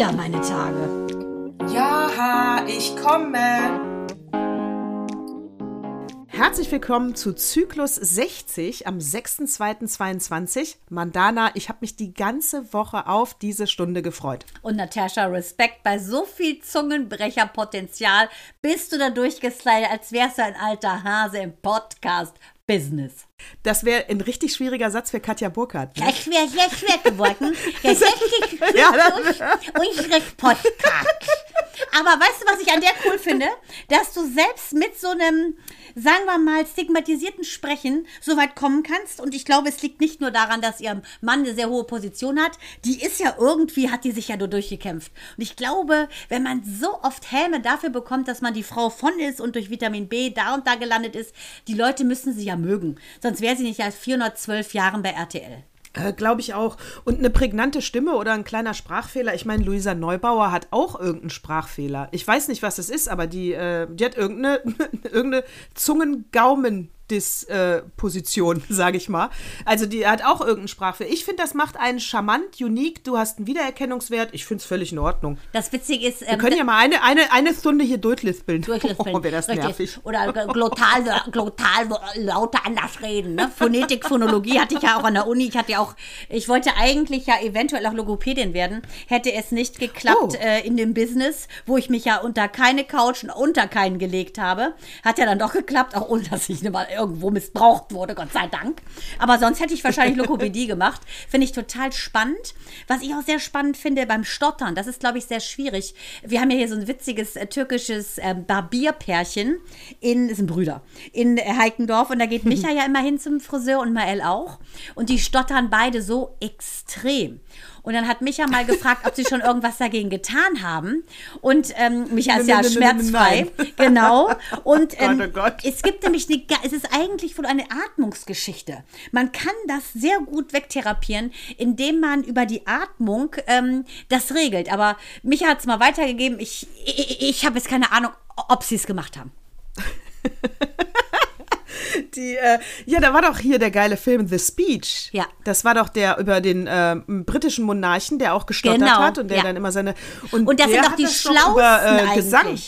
wieder meine Tage. Ja, ich komme. Herzlich willkommen zu Zyklus 60 am 6.2.22. Mandana, ich habe mich die ganze Woche auf diese Stunde gefreut. Und Natascha, Respekt, bei so viel Zungenbrecherpotenzial bist du da durchgeslidet, als wärst du ein alter Hase im Podcast-Business. Das wäre ein richtig schwieriger Satz für Katja Burkhardt. Ne? Das wäre sehr schwer geworden. Der 60 ja, unseres Podcasts. Aber weißt du, was ich an der cool finde? Dass du selbst mit so einem sagen wir mal, stigmatisierten Sprechen so weit kommen kannst. Und ich glaube, es liegt nicht nur daran, dass ihr Mann eine sehr hohe Position hat. Die ist ja irgendwie, hat die sich ja nur durchgekämpft. Und ich glaube, wenn man so oft Häme dafür bekommt, dass man die Frau von ist und durch Vitamin B da und da gelandet ist, die Leute müssen sie ja mögen. Sonst wäre sie nicht als 412 Jahren bei RTL. Äh, Glaube ich auch. Und eine prägnante Stimme oder ein kleiner Sprachfehler. Ich meine, Luisa Neubauer hat auch irgendeinen Sprachfehler. Ich weiß nicht, was es ist, aber die, äh, die hat irgendeine, irgendeine Zungengaumen. Disposition, äh, sage ich mal. Also die hat auch irgendeinen Sprachfehler. Ich finde, das macht einen charmant, unique. Du hast einen Wiedererkennungswert. Ich finde es völlig in Ordnung. Das Witzige ist... Ähm, Wir können ja mal eine, eine, eine Stunde hier durchlispeln. Durchlispeln. Oh, wäre das Richtig. nervig. Oder glottal, glottal lauter anders reden. Ne? Phonetik, Phonologie hatte ich ja auch an der Uni. Ich hatte ja auch... Ich wollte eigentlich ja eventuell auch Logopädin werden. Hätte es nicht geklappt oh. äh, in dem Business, wo ich mich ja unter keine Couch und unter keinen gelegt habe. Hat ja dann doch geklappt, auch ohne dass ich mal irgendwo missbraucht wurde, Gott sei Dank. Aber sonst hätte ich wahrscheinlich Lokopädie gemacht. Finde ich total spannend. Was ich auch sehr spannend finde beim Stottern, das ist, glaube ich, sehr schwierig. Wir haben ja hier so ein witziges äh, türkisches äh, Barbierpärchen in, das sind Brüder, in Heikendorf. Und da geht Micha ja immer hin zum Friseur und Mael auch. Und die stottern beide so extrem. Und dann hat Micha mal gefragt, ob sie schon irgendwas dagegen getan haben. Und ähm, Micha ist ja schmerzfrei. Genau. Und oh ähm, oh es gibt nämlich eine, es ist eigentlich wohl eine Atmungsgeschichte. Man kann das sehr gut wegtherapieren, indem man über die Atmung ähm, das regelt. Aber Micha hat es mal weitergegeben. Ich, ich, ich habe jetzt keine Ahnung, ob sie es gemacht haben. Die, äh, ja, da war doch hier der geile Film The Speech. Ja. Das war doch der über den äh, britischen Monarchen, der auch gestottert genau, hat und der ja. dann immer seine. Und, und das sind doch die Schlausten über, äh, Gesang.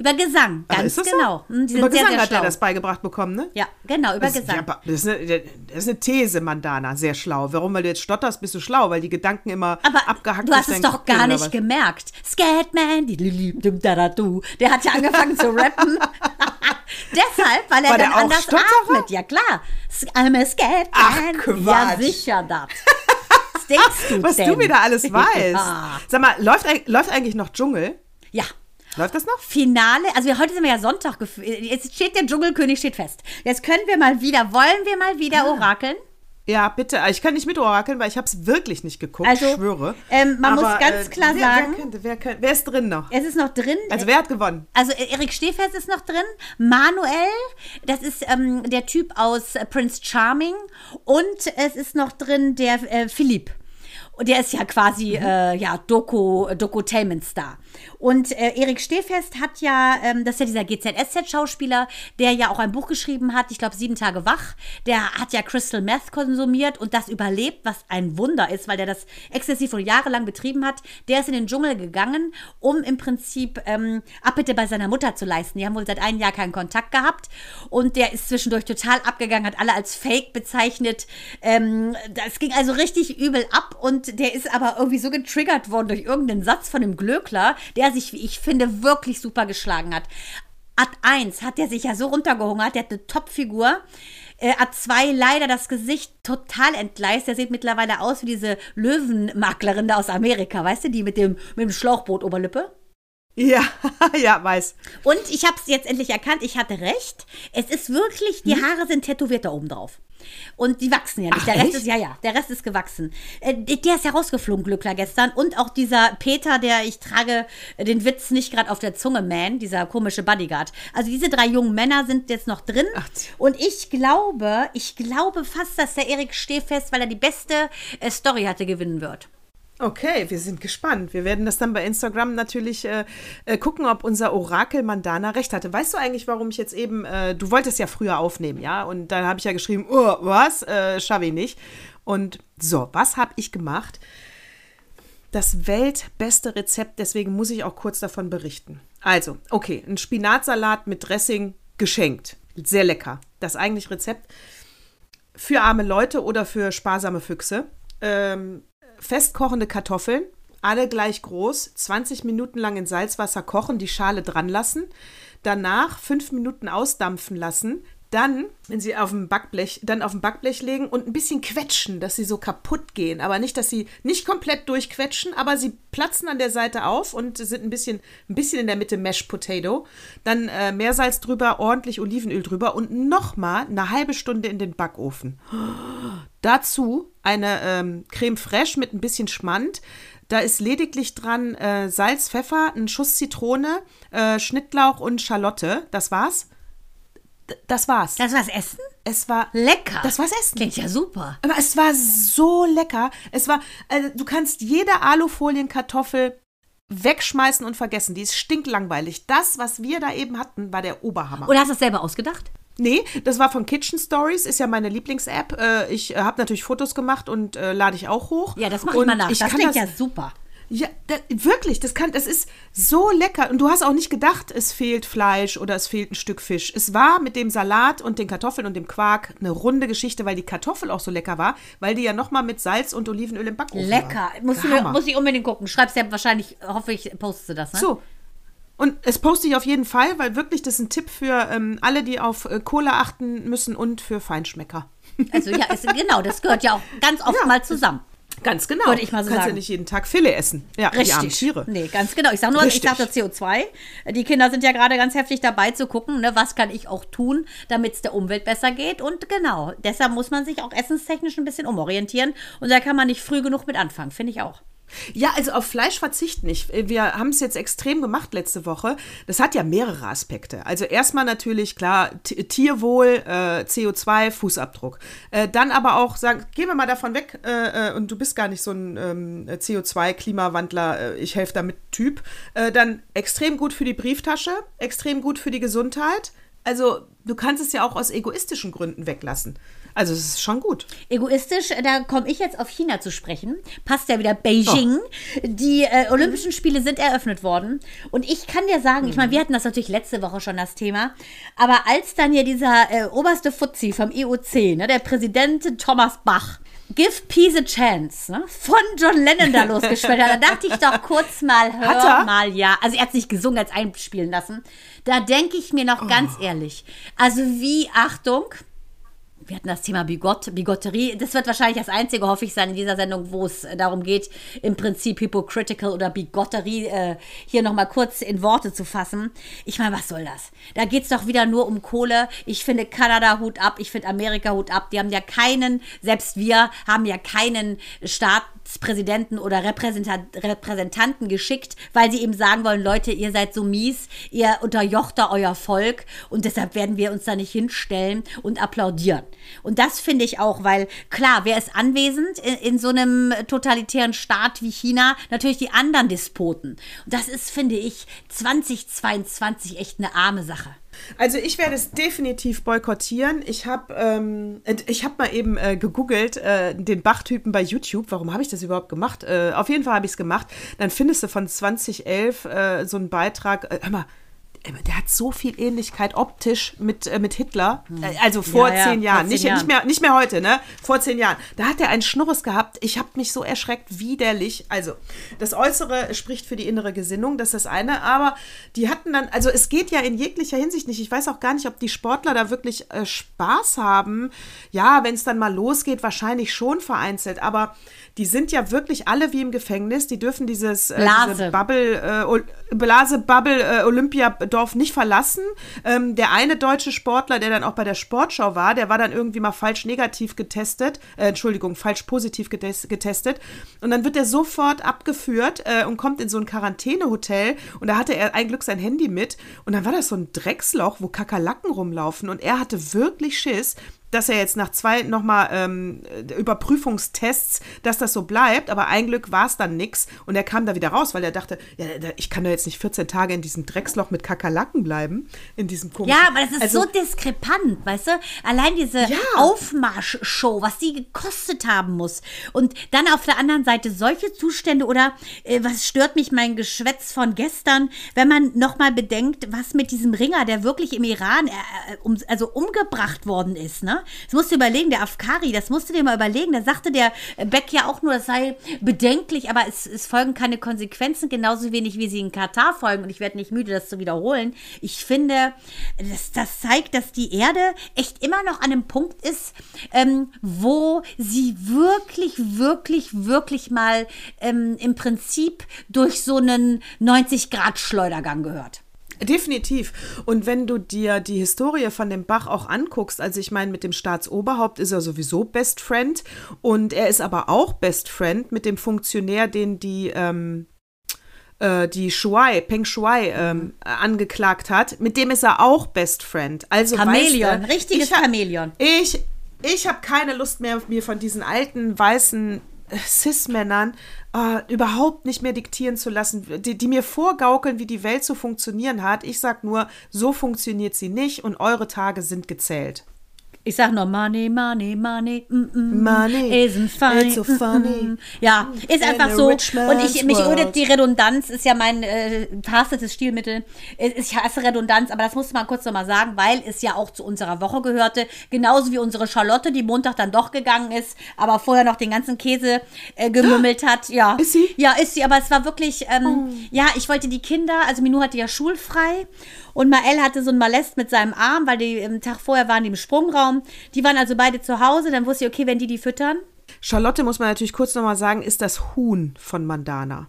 Über Gesang, ganz Ach, genau. So? Hm, über Gesang sehr, hat er das beigebracht bekommen, ne? Ja, genau, über das, Gesang. Ja, das, ist eine, das ist eine These, Mandana, sehr schlau. Warum? Weil du jetzt stotterst, bist du schlau, weil die Gedanken immer Aber abgehackt sind. Du hast es doch gar nicht gemerkt. Scatman, der hat ja angefangen zu rappen. Deshalb, weil er war dann anders atmet. Ja, klar. I'm a Scatman. Ach, Quatsch. Ja, sicher das. Was denkst du Was denn? du wieder alles weißt. Ja. Sag mal, läuft, läuft eigentlich noch Dschungel? Ja. Läuft das noch? Finale, also wir, heute sind wir ja Sonntag, jetzt steht der Dschungelkönig steht fest. Jetzt können wir mal wieder, wollen wir mal wieder ah. orakeln? Ja, bitte. Ich kann nicht mit orakeln, weil ich habe es wirklich nicht geguckt, also, ich schwöre. Ähm, man Aber, muss ganz äh, klar wer, sagen. Wer, könnte, wer, könnte, wer, ist drin noch? Es ist noch drin. Also wer hat gewonnen? Also Erik Stehfest ist noch drin. Manuel, das ist ähm, der Typ aus Prince Charming. Und es ist noch drin der äh, Philipp. Und der ist ja quasi, mhm. äh, ja, Doku, Dokutainment-Star. Und äh, Erik Stehfest hat ja, ähm, das ist ja dieser GZSZ-Schauspieler, der ja auch ein Buch geschrieben hat, ich glaube, Sieben Tage wach. Der hat ja Crystal Meth konsumiert und das überlebt, was ein Wunder ist, weil der das exzessiv und jahrelang betrieben hat. Der ist in den Dschungel gegangen, um im Prinzip ähm, Abbitte bei seiner Mutter zu leisten. Die haben wohl seit einem Jahr keinen Kontakt gehabt und der ist zwischendurch total abgegangen, hat alle als Fake bezeichnet. Ähm, das ging also richtig übel ab und der ist aber irgendwie so getriggert worden durch irgendeinen Satz von dem Glöckler, der sich, wie ich finde, wirklich super geschlagen hat. Ad 1 hat der sich ja so runtergehungert, der hat eine Top-Figur. Äh, Ad 2 leider das Gesicht total entgleist. Der sieht mittlerweile aus wie diese Löwenmaklerin da aus Amerika, weißt du, die mit dem, mit dem Schlauchboot Oberlippe. Ja, ja, weiß. Und ich habe es jetzt endlich erkannt, ich hatte recht. Es ist wirklich, die hm? Haare sind tätowiert da oben drauf. Und die wachsen ja nicht. Ach, der Rest echt? ist, ja, ja, der Rest ist gewachsen. Äh, der ist ja rausgeflogen, Glückler, gestern. Und auch dieser Peter, der, ich trage den Witz nicht gerade auf der Zunge, Man, dieser komische Bodyguard. Also diese drei jungen Männer sind jetzt noch drin. Ach. Und ich glaube, ich glaube fast, dass der Erik Stehfest, weil er die beste äh, Story hatte, gewinnen wird. Okay, wir sind gespannt. Wir werden das dann bei Instagram natürlich äh, äh, gucken, ob unser Orakel Mandana recht hatte. Weißt du eigentlich, warum ich jetzt eben, äh, du wolltest ja früher aufnehmen, ja? Und dann habe ich ja geschrieben, oh, was? Äh, schaffe ich nicht. Und so, was habe ich gemacht? das weltbeste Rezept, deswegen muss ich auch kurz davon berichten. Also, okay, ein Spinatsalat mit Dressing geschenkt. Sehr lecker. Das eigentlich Rezept für arme Leute oder für sparsame Füchse. Ähm, festkochende Kartoffeln, alle gleich groß, 20 Minuten lang in Salzwasser kochen, die Schale dran lassen, danach fünf Minuten ausdampfen lassen, dann, wenn sie auf dem Backblech, dann auf dem Backblech legen und ein bisschen quetschen, dass sie so kaputt gehen. Aber nicht, dass sie nicht komplett durchquetschen, aber sie platzen an der Seite auf und sind ein bisschen, ein bisschen in der Mitte Mashed Potato. Dann äh, Meersalz drüber, ordentlich Olivenöl drüber und nochmal eine halbe Stunde in den Backofen. Dazu eine ähm, Creme fraiche mit ein bisschen Schmand. Da ist lediglich dran äh, Salz, Pfeffer, ein Schuss Zitrone, äh, Schnittlauch und Schalotte. Das war's das war's. Das war's Essen? Es war lecker. Das war's Essen. Klingt ja super. Aber es war so lecker. Es war, also du kannst jede Alufolien-Kartoffel wegschmeißen und vergessen. Die ist stinklangweilig. Das, was wir da eben hatten, war der Oberhammer. Oder hast du das selber ausgedacht? Nee, das war von Kitchen Stories, ist ja meine Lieblings-App. Äh, ich habe natürlich Fotos gemacht und äh, lade ich auch hoch. Ja, das mache ich mal nach. Ich das klingt ja super. Ja, da, wirklich, das kann, das ist so lecker. Und du hast auch nicht gedacht, es fehlt Fleisch oder es fehlt ein Stück Fisch. Es war mit dem Salat und den Kartoffeln und dem Quark eine runde Geschichte, weil die Kartoffel auch so lecker war, weil die ja nochmal mit Salz und Olivenöl im Backofen lecker. war. Lecker. Muss, ich unbedingt gucken. Schreibst ja wahrscheinlich, hoffe ich, postest du das, ne? So. Und es poste ich auf jeden Fall, weil wirklich das ist ein Tipp für ähm, alle, die auf äh, Cola achten müssen und für Feinschmecker. Also ja, ist, genau, das gehört ja auch ganz oft ja. mal zusammen. Ganz genau. Würde ich mal so Kannst sagen. ja nicht jeden Tag Filet essen. Ja, Richtig. die armen Tiere. Nee, ganz genau. Ich sage nur, Richtig. ich sagte CO2. Die Kinder sind ja gerade ganz heftig dabei zu gucken, ne, was kann ich auch tun, damit es der Umwelt besser geht. Und genau, deshalb muss man sich auch essenstechnisch ein bisschen umorientieren. Und da kann man nicht früh genug mit anfangen, finde ich auch. Ja, also auf Fleisch verzichten nicht. Wir haben es jetzt extrem gemacht letzte Woche. Das hat ja mehrere Aspekte. Also erstmal natürlich, klar, Tierwohl, äh, CO2, Fußabdruck. Äh, dann aber auch sagen, gehen wir mal davon weg äh, äh und du bist gar nicht so ein ähm, CO2-Klimawandler, äh, ich helfe damit Typ. Äh, dann extrem gut für die Brieftasche, extrem gut für die Gesundheit. Also du kannst es ja auch aus egoistischen Gründen weglassen. Also es ist schon gut. Egoistisch, da komme ich jetzt auf China zu sprechen. Passt ja wieder Beijing. Oh. Die äh, Olympischen Spiele sind eröffnet worden. Und ich kann dir sagen, mhm. ich meine, wir hatten das natürlich letzte Woche schon das Thema, aber als dann hier dieser äh, oberste Fuzzi vom IOC, ne, der Präsident Thomas Bach, Give Peace a Chance, ne? von John Lennon da losgespielt hat. Da dachte ich doch kurz mal, hör mal, ja. Also er hat es nicht gesungen, als einspielen lassen. Da denke ich mir noch oh. ganz ehrlich, also wie, Achtung, wir hatten das Thema Bigott, Bigotterie. Das wird wahrscheinlich das einzige, hoffe ich, sein in dieser Sendung, wo es darum geht, im Prinzip Hypocritical oder Bigotterie äh, hier nochmal kurz in Worte zu fassen. Ich meine, was soll das? Da geht es doch wieder nur um Kohle. Ich finde Kanada Hut ab, ich finde Amerika Hut ab. Die haben ja keinen, selbst wir haben ja keinen Staatspräsidenten oder Repräsentanten geschickt, weil sie eben sagen wollen, Leute, ihr seid so mies, ihr unterjocht da euer Volk und deshalb werden wir uns da nicht hinstellen und applaudieren. Und das finde ich auch, weil klar, wer ist anwesend in, in, so einem totalitären Staat wie China? Natürlich die anderen Despoten. Und das ist, finde ich, 2022 echt eine arme Sache. Also ich werde es definitiv boykottieren. Ich habe ähm, hab mal eben äh, gegoogelt, äh, den Bachtypen bei YouTube. Warum habe ich das überhaupt gemacht? Äh, auf jeden Fall habe ich es gemacht. Dann findest du von 2011 äh, so einen Beitrag. Äh, hör mal, der hat so viel Ähnlichkeit optisch mit, äh, mit Hitler. Hm. Äh, also vor ja, zehn ja, Jahren. Zehn nicht, Jahren. Nicht, mehr, nicht mehr heute, ne? Vor zehn Jahren. Da hat er einen Schnurres gehabt. Ich habe mich so erschreckt, widerlich. Also, das Äußere spricht für die innere Gesinnung, das ist das eine. Aber die hatten dann, also es geht ja in jeglicher Hinsicht nicht. Ich weiß auch gar nicht, ob die Sportler da wirklich äh, Spaß haben. Ja, wenn es dann mal losgeht, wahrscheinlich schon vereinzelt. Aber die sind ja wirklich alle wie im Gefängnis. Die dürfen dieses äh, diese Bubble, äh, Blase Bubble äh, Olympiadorf nicht verlassen. Ähm, der eine deutsche Sportler, der dann auch bei der Sportschau war, der war dann irgendwie mal falsch negativ getestet, äh, Entschuldigung, falsch positiv getestet. Und dann wird er sofort abgeführt äh, und kommt in so ein Quarantänehotel. Und da hatte er ein Glück sein Handy mit. Und dann war das so ein Drecksloch, wo Kakerlaken rumlaufen. Und er hatte wirklich Schiss, dass er jetzt nach zwei nochmal ähm, Überprüfungstests, dass das so bleibt, aber ein Glück war es dann nix und er kam da wieder raus, weil er dachte, ja, ich kann da jetzt nicht 14 Tage in diesem Drecksloch mit Kakerlaken bleiben, in diesem komischen... Ja, aber das ist also, so diskrepant, weißt du? Allein diese ja. Aufmarschshow, was die gekostet haben muss und dann auf der anderen Seite solche Zustände oder äh, was stört mich mein Geschwätz von gestern, wenn man nochmal bedenkt, was mit diesem Ringer, der wirklich im Iran äh, äh um, also umgebracht worden ist, ne? Das musst du überlegen, der Afkari, das musst du dir mal überlegen. Da sagte der Beck ja auch nur, das sei bedenklich, aber es, es folgen keine Konsequenzen, genauso wenig wie sie in Katar folgen. Und ich werde nicht müde, das zu wiederholen. Ich finde, das, das zeigt, dass die Erde echt immer noch an einem Punkt ist, ähm, wo sie wirklich, wirklich, wirklich mal ähm, im Prinzip durch so einen 90-Grad-Schleudergang gehört. Definitiv. Und wenn du dir die Historie von dem Bach auch anguckst, also ich meine, mit dem Staatsoberhaupt ist er sowieso Best Friend und er ist aber auch Best Friend mit dem Funktionär, den die ähm, äh, die Shuai, Peng Shuai ähm, angeklagt hat, mit dem ist er auch Best Friend. Also Chameleon, weißt du, richtiges ich hab, Chameleon. Ich, ich habe keine Lust mehr, mir von diesen alten weißen Cis-Männern äh, überhaupt nicht mehr diktieren zu lassen, die, die, mir vorgaukeln, wie die Welt zu funktionieren hat. Ich sag nur, so funktioniert sie nicht und eure Tage sind gezählt. Ich sag nur Money, Money, Money, mm, mm, Money isn't funny. It's so funny. Mm, ja, ist einfach so. Und ich mich ödet die Redundanz ist ja mein äh, Stilmittel. Ich hasse Redundanz, aber das musste man kurz nochmal sagen, weil es ja auch zu unserer Woche gehörte. Genauso wie unsere Charlotte, die Montag dann doch gegangen ist, aber vorher noch den ganzen Käse äh, gemümmelt hat. Ja. Ist sie? Ja, ist sie. Aber es war wirklich, ähm, oh. ja, ich wollte die Kinder, also Minu hatte ja schulfrei und Mael hatte so ein Malest mit seinem Arm, weil die am Tag vorher waren die im Sprungraum. Die waren also beide zu Hause. Dann wusste ich, okay, wenn die die füttern. Charlotte, muss man natürlich kurz nochmal sagen, ist das Huhn von Mandana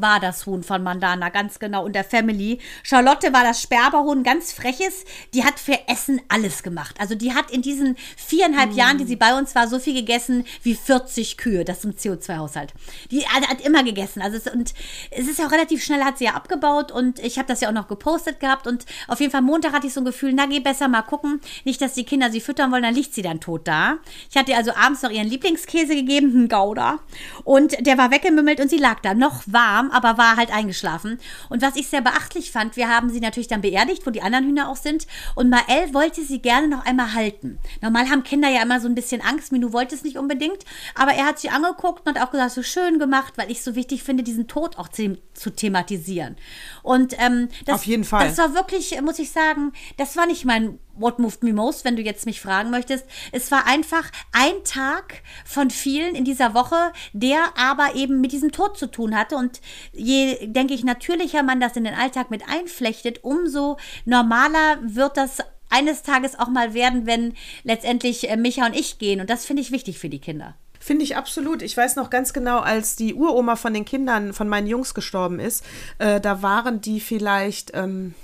war das Huhn von Mandana, ganz genau, und der Family. Charlotte war das Sperberhuhn, ganz freches. Die hat für Essen alles gemacht. Also die hat in diesen viereinhalb mm. Jahren, die sie bei uns war, so viel gegessen wie 40 Kühe. Das ist ein CO2-Haushalt. Die hat immer gegessen. Also es, und es ist ja auch relativ schnell, hat sie ja abgebaut und ich habe das ja auch noch gepostet gehabt und auf jeden Fall Montag hatte ich so ein Gefühl, na geh besser mal gucken. Nicht, dass die Kinder sie füttern wollen, dann liegt sie dann tot da. Ich hatte ihr also abends noch ihren Lieblingskäse gegeben, einen Gouda. Und der war weggemümmelt und sie lag da noch warm aber war halt eingeschlafen. Und was ich sehr beachtlich fand, wir haben sie natürlich dann beerdigt, wo die anderen Hühner auch sind. Und Mael wollte sie gerne noch einmal halten. Normal haben Kinder ja immer so ein bisschen Angst. Minu wollte es nicht unbedingt. Aber er hat sie angeguckt und hat auch gesagt, so schön gemacht, weil ich so wichtig finde, diesen Tod auch zu, zu thematisieren. Und ähm, das, Auf jeden Fall. das war wirklich, muss ich sagen, das war nicht mein What Moved Me Most, wenn du jetzt mich fragen möchtest. Es war einfach ein Tag von vielen in dieser Woche, der aber eben mit diesem Tod zu tun hatte. Und je, denke ich, natürlicher man das in den Alltag mit einflechtet, umso normaler wird das eines Tages auch mal werden, wenn letztendlich äh, Micha und ich gehen. Und das finde ich wichtig für die Kinder. Finde ich absolut. Ich weiß noch ganz genau, als die Uroma von den Kindern, von meinen Jungs gestorben ist, äh, da waren die vielleicht. Ähm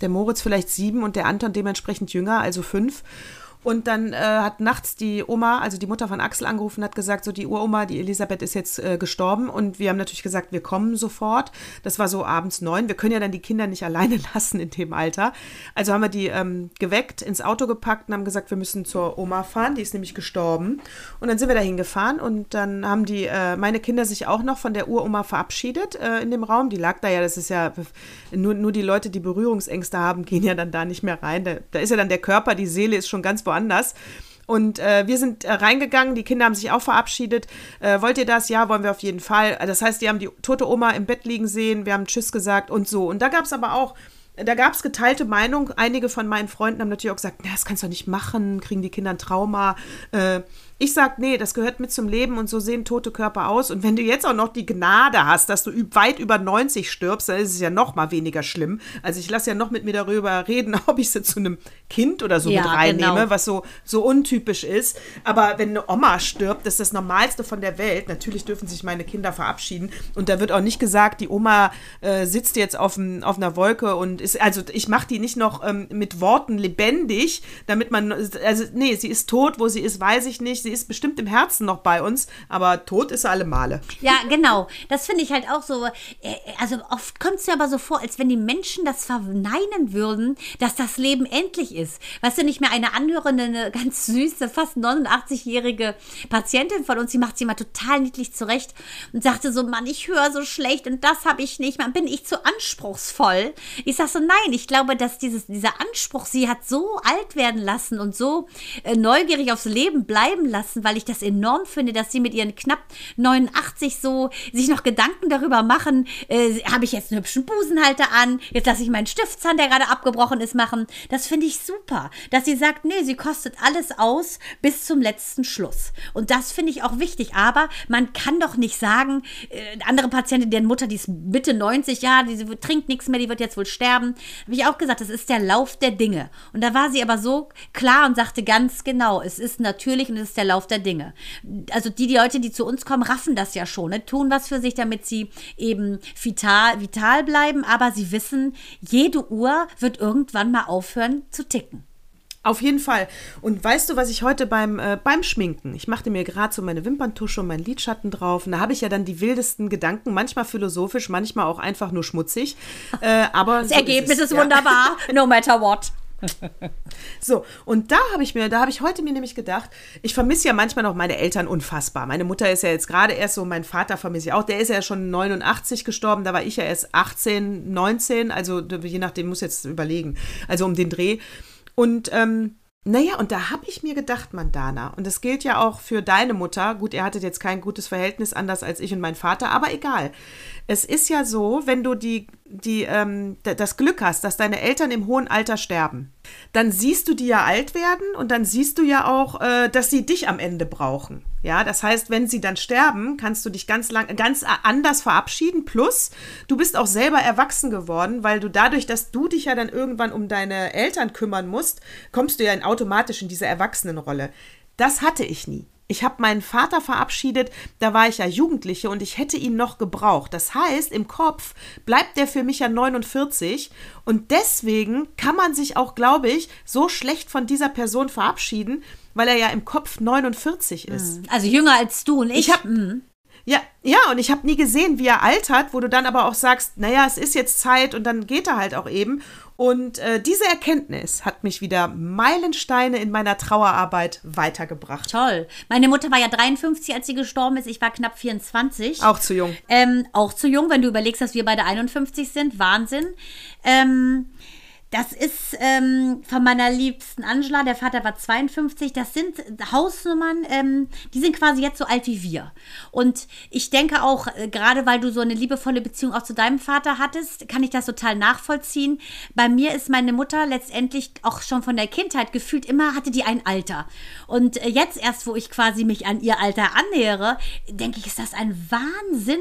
der Moritz vielleicht sieben und der Anton dementsprechend jünger, also fünf. Und dann äh, hat nachts die Oma, also die Mutter von Axel, angerufen und hat gesagt, so die Uroma, die Elisabeth ist jetzt äh, gestorben. Und wir haben natürlich gesagt, wir kommen sofort. Das war so abends neun. Wir können ja dann die Kinder nicht alleine lassen in dem Alter. Also haben wir die ähm, geweckt, ins Auto gepackt und haben gesagt, wir müssen zur Oma fahren. Die ist nämlich gestorben. Und dann sind wir dahin gefahren und dann haben die, äh, meine Kinder sich auch noch von der Uroma verabschiedet äh, in dem Raum. Die lag da ja, das ist ja nur, nur die Leute, die Berührungsängste haben, gehen ja dann da nicht mehr rein. Da, da ist ja dann der Körper, die Seele ist schon ganz woanders. Und äh, wir sind äh, reingegangen, die Kinder haben sich auch verabschiedet. Äh, wollt ihr das? Ja, wollen wir auf jeden Fall. Das heißt, die haben die tote Oma im Bett liegen sehen, wir haben Tschüss gesagt und so. Und da gab es aber auch, da gab es geteilte Meinung. Einige von meinen Freunden haben natürlich auch gesagt, na, das kannst du nicht machen, kriegen die Kinder ein Trauma. Ich sag, nee, das gehört mit zum Leben und so sehen tote Körper aus. Und wenn du jetzt auch noch die Gnade hast, dass du weit über 90 stirbst, dann ist es ja noch mal weniger schlimm. Also ich lasse ja noch mit mir darüber reden, ob ich sie zu einem Kind oder so ja, mit reinnehme, genau. was so, so untypisch ist. Aber wenn eine Oma stirbt, das ist das Normalste von der Welt. Natürlich dürfen sich meine Kinder verabschieden. Und da wird auch nicht gesagt, die Oma äh, sitzt jetzt auf, auf einer Wolke und ist, also ich mache die nicht noch ähm, mit Worten lebendig, damit man, also nee, sie ist tot, wo sie ist, weiß ich nicht. Sie ist bestimmt im Herzen noch bei uns, aber tot ist sie alle Male. Ja, genau. Das finde ich halt auch so. Äh, also oft kommt es mir aber so vor, als wenn die Menschen das verneinen würden, dass das Leben endlich ist. Weißt du, nicht mehr eine anhörende, eine ganz süße, fast 89-jährige Patientin von uns, die macht sie immer total niedlich zurecht und sagte so, Mann, ich höre so schlecht und das habe ich nicht. Man bin ich zu anspruchsvoll. Ich sage so, nein, ich glaube, dass dieses, dieser Anspruch sie hat so alt werden lassen und so äh, neugierig aufs Leben bleiben lassen, weil ich das enorm finde, dass sie mit ihren knapp 89 so sich noch Gedanken darüber machen, äh, habe ich jetzt einen hübschen Busenhalter an, jetzt lasse ich meinen Stiftzahn, der gerade abgebrochen ist, machen. Das finde ich super, dass sie sagt, nee, sie kostet alles aus bis zum letzten Schluss. Und das finde ich auch wichtig. Aber man kann doch nicht sagen, äh, andere Patientin, deren Mutter, die ist Mitte 90, ja, die trinkt nichts mehr, die wird jetzt wohl sterben. Habe ich auch gesagt, das ist der Lauf der Dinge. Und da war sie aber so klar und sagte ganz genau, es ist natürlich und es ist der Lauf der Dinge. Also die, die Leute, die zu uns kommen, raffen das ja schon, ne? tun was für sich, damit sie eben vital, vital bleiben, aber sie wissen, jede Uhr wird irgendwann mal aufhören zu ticken. Auf jeden Fall. Und weißt du, was ich heute beim, äh, beim Schminken, ich machte mir gerade so meine Wimperntusche und meinen Lidschatten drauf. Und da habe ich ja dann die wildesten Gedanken, manchmal philosophisch, manchmal auch einfach nur schmutzig. Äh, aber das so Ergebnis ist, es, ist ja. wunderbar, no matter what. So, und da habe ich mir, da habe ich heute mir nämlich gedacht, ich vermisse ja manchmal noch meine Eltern unfassbar. Meine Mutter ist ja jetzt gerade erst so, mein Vater vermisse ich auch, der ist ja schon 89 gestorben, da war ich ja erst 18, 19, also je nachdem, muss jetzt überlegen, also um den Dreh. Und ähm, naja, und da habe ich mir gedacht, Mandana, und das gilt ja auch für deine Mutter, gut, ihr hattet jetzt kein gutes Verhältnis, anders als ich und mein Vater, aber egal. Es ist ja so, wenn du die, die, ähm, das Glück hast, dass deine Eltern im hohen Alter sterben, dann siehst du die ja alt werden und dann siehst du ja auch, äh, dass sie dich am Ende brauchen. Ja, das heißt, wenn sie dann sterben, kannst du dich ganz lang, ganz anders verabschieden. Plus, du bist auch selber erwachsen geworden, weil du dadurch, dass du dich ja dann irgendwann um deine Eltern kümmern musst, kommst du ja in automatisch in diese Erwachsenenrolle. Das hatte ich nie. Ich habe meinen Vater verabschiedet, da war ich ja Jugendliche und ich hätte ihn noch gebraucht. Das heißt, im Kopf bleibt der für mich ja 49 und deswegen kann man sich auch, glaube ich, so schlecht von dieser Person verabschieden, weil er ja im Kopf 49 ist. Mhm. Also jünger als du und ich. ich hab, mhm. Ja, ja, und ich habe nie gesehen, wie er altert, wo du dann aber auch sagst, naja, es ist jetzt Zeit und dann geht er halt auch eben. Und äh, diese Erkenntnis hat mich wieder Meilensteine in meiner Trauerarbeit weitergebracht. Toll. Meine Mutter war ja 53, als sie gestorben ist. Ich war knapp 24. Auch zu jung. Ähm, auch zu jung, wenn du überlegst, dass wir beide 51 sind. Wahnsinn. Ähm, das ist ähm, von meiner liebsten Angela, der Vater war 52. Das sind Hausnummern, ähm, die sind quasi jetzt so alt wie wir. Und ich denke auch, äh, gerade weil du so eine liebevolle Beziehung auch zu deinem Vater hattest, kann ich das total nachvollziehen. Bei mir ist meine Mutter letztendlich auch schon von der Kindheit gefühlt immer, hatte die ein Alter. Und äh, jetzt erst, wo ich quasi mich an ihr Alter annähere, denke ich, ist das ein Wahnsinn,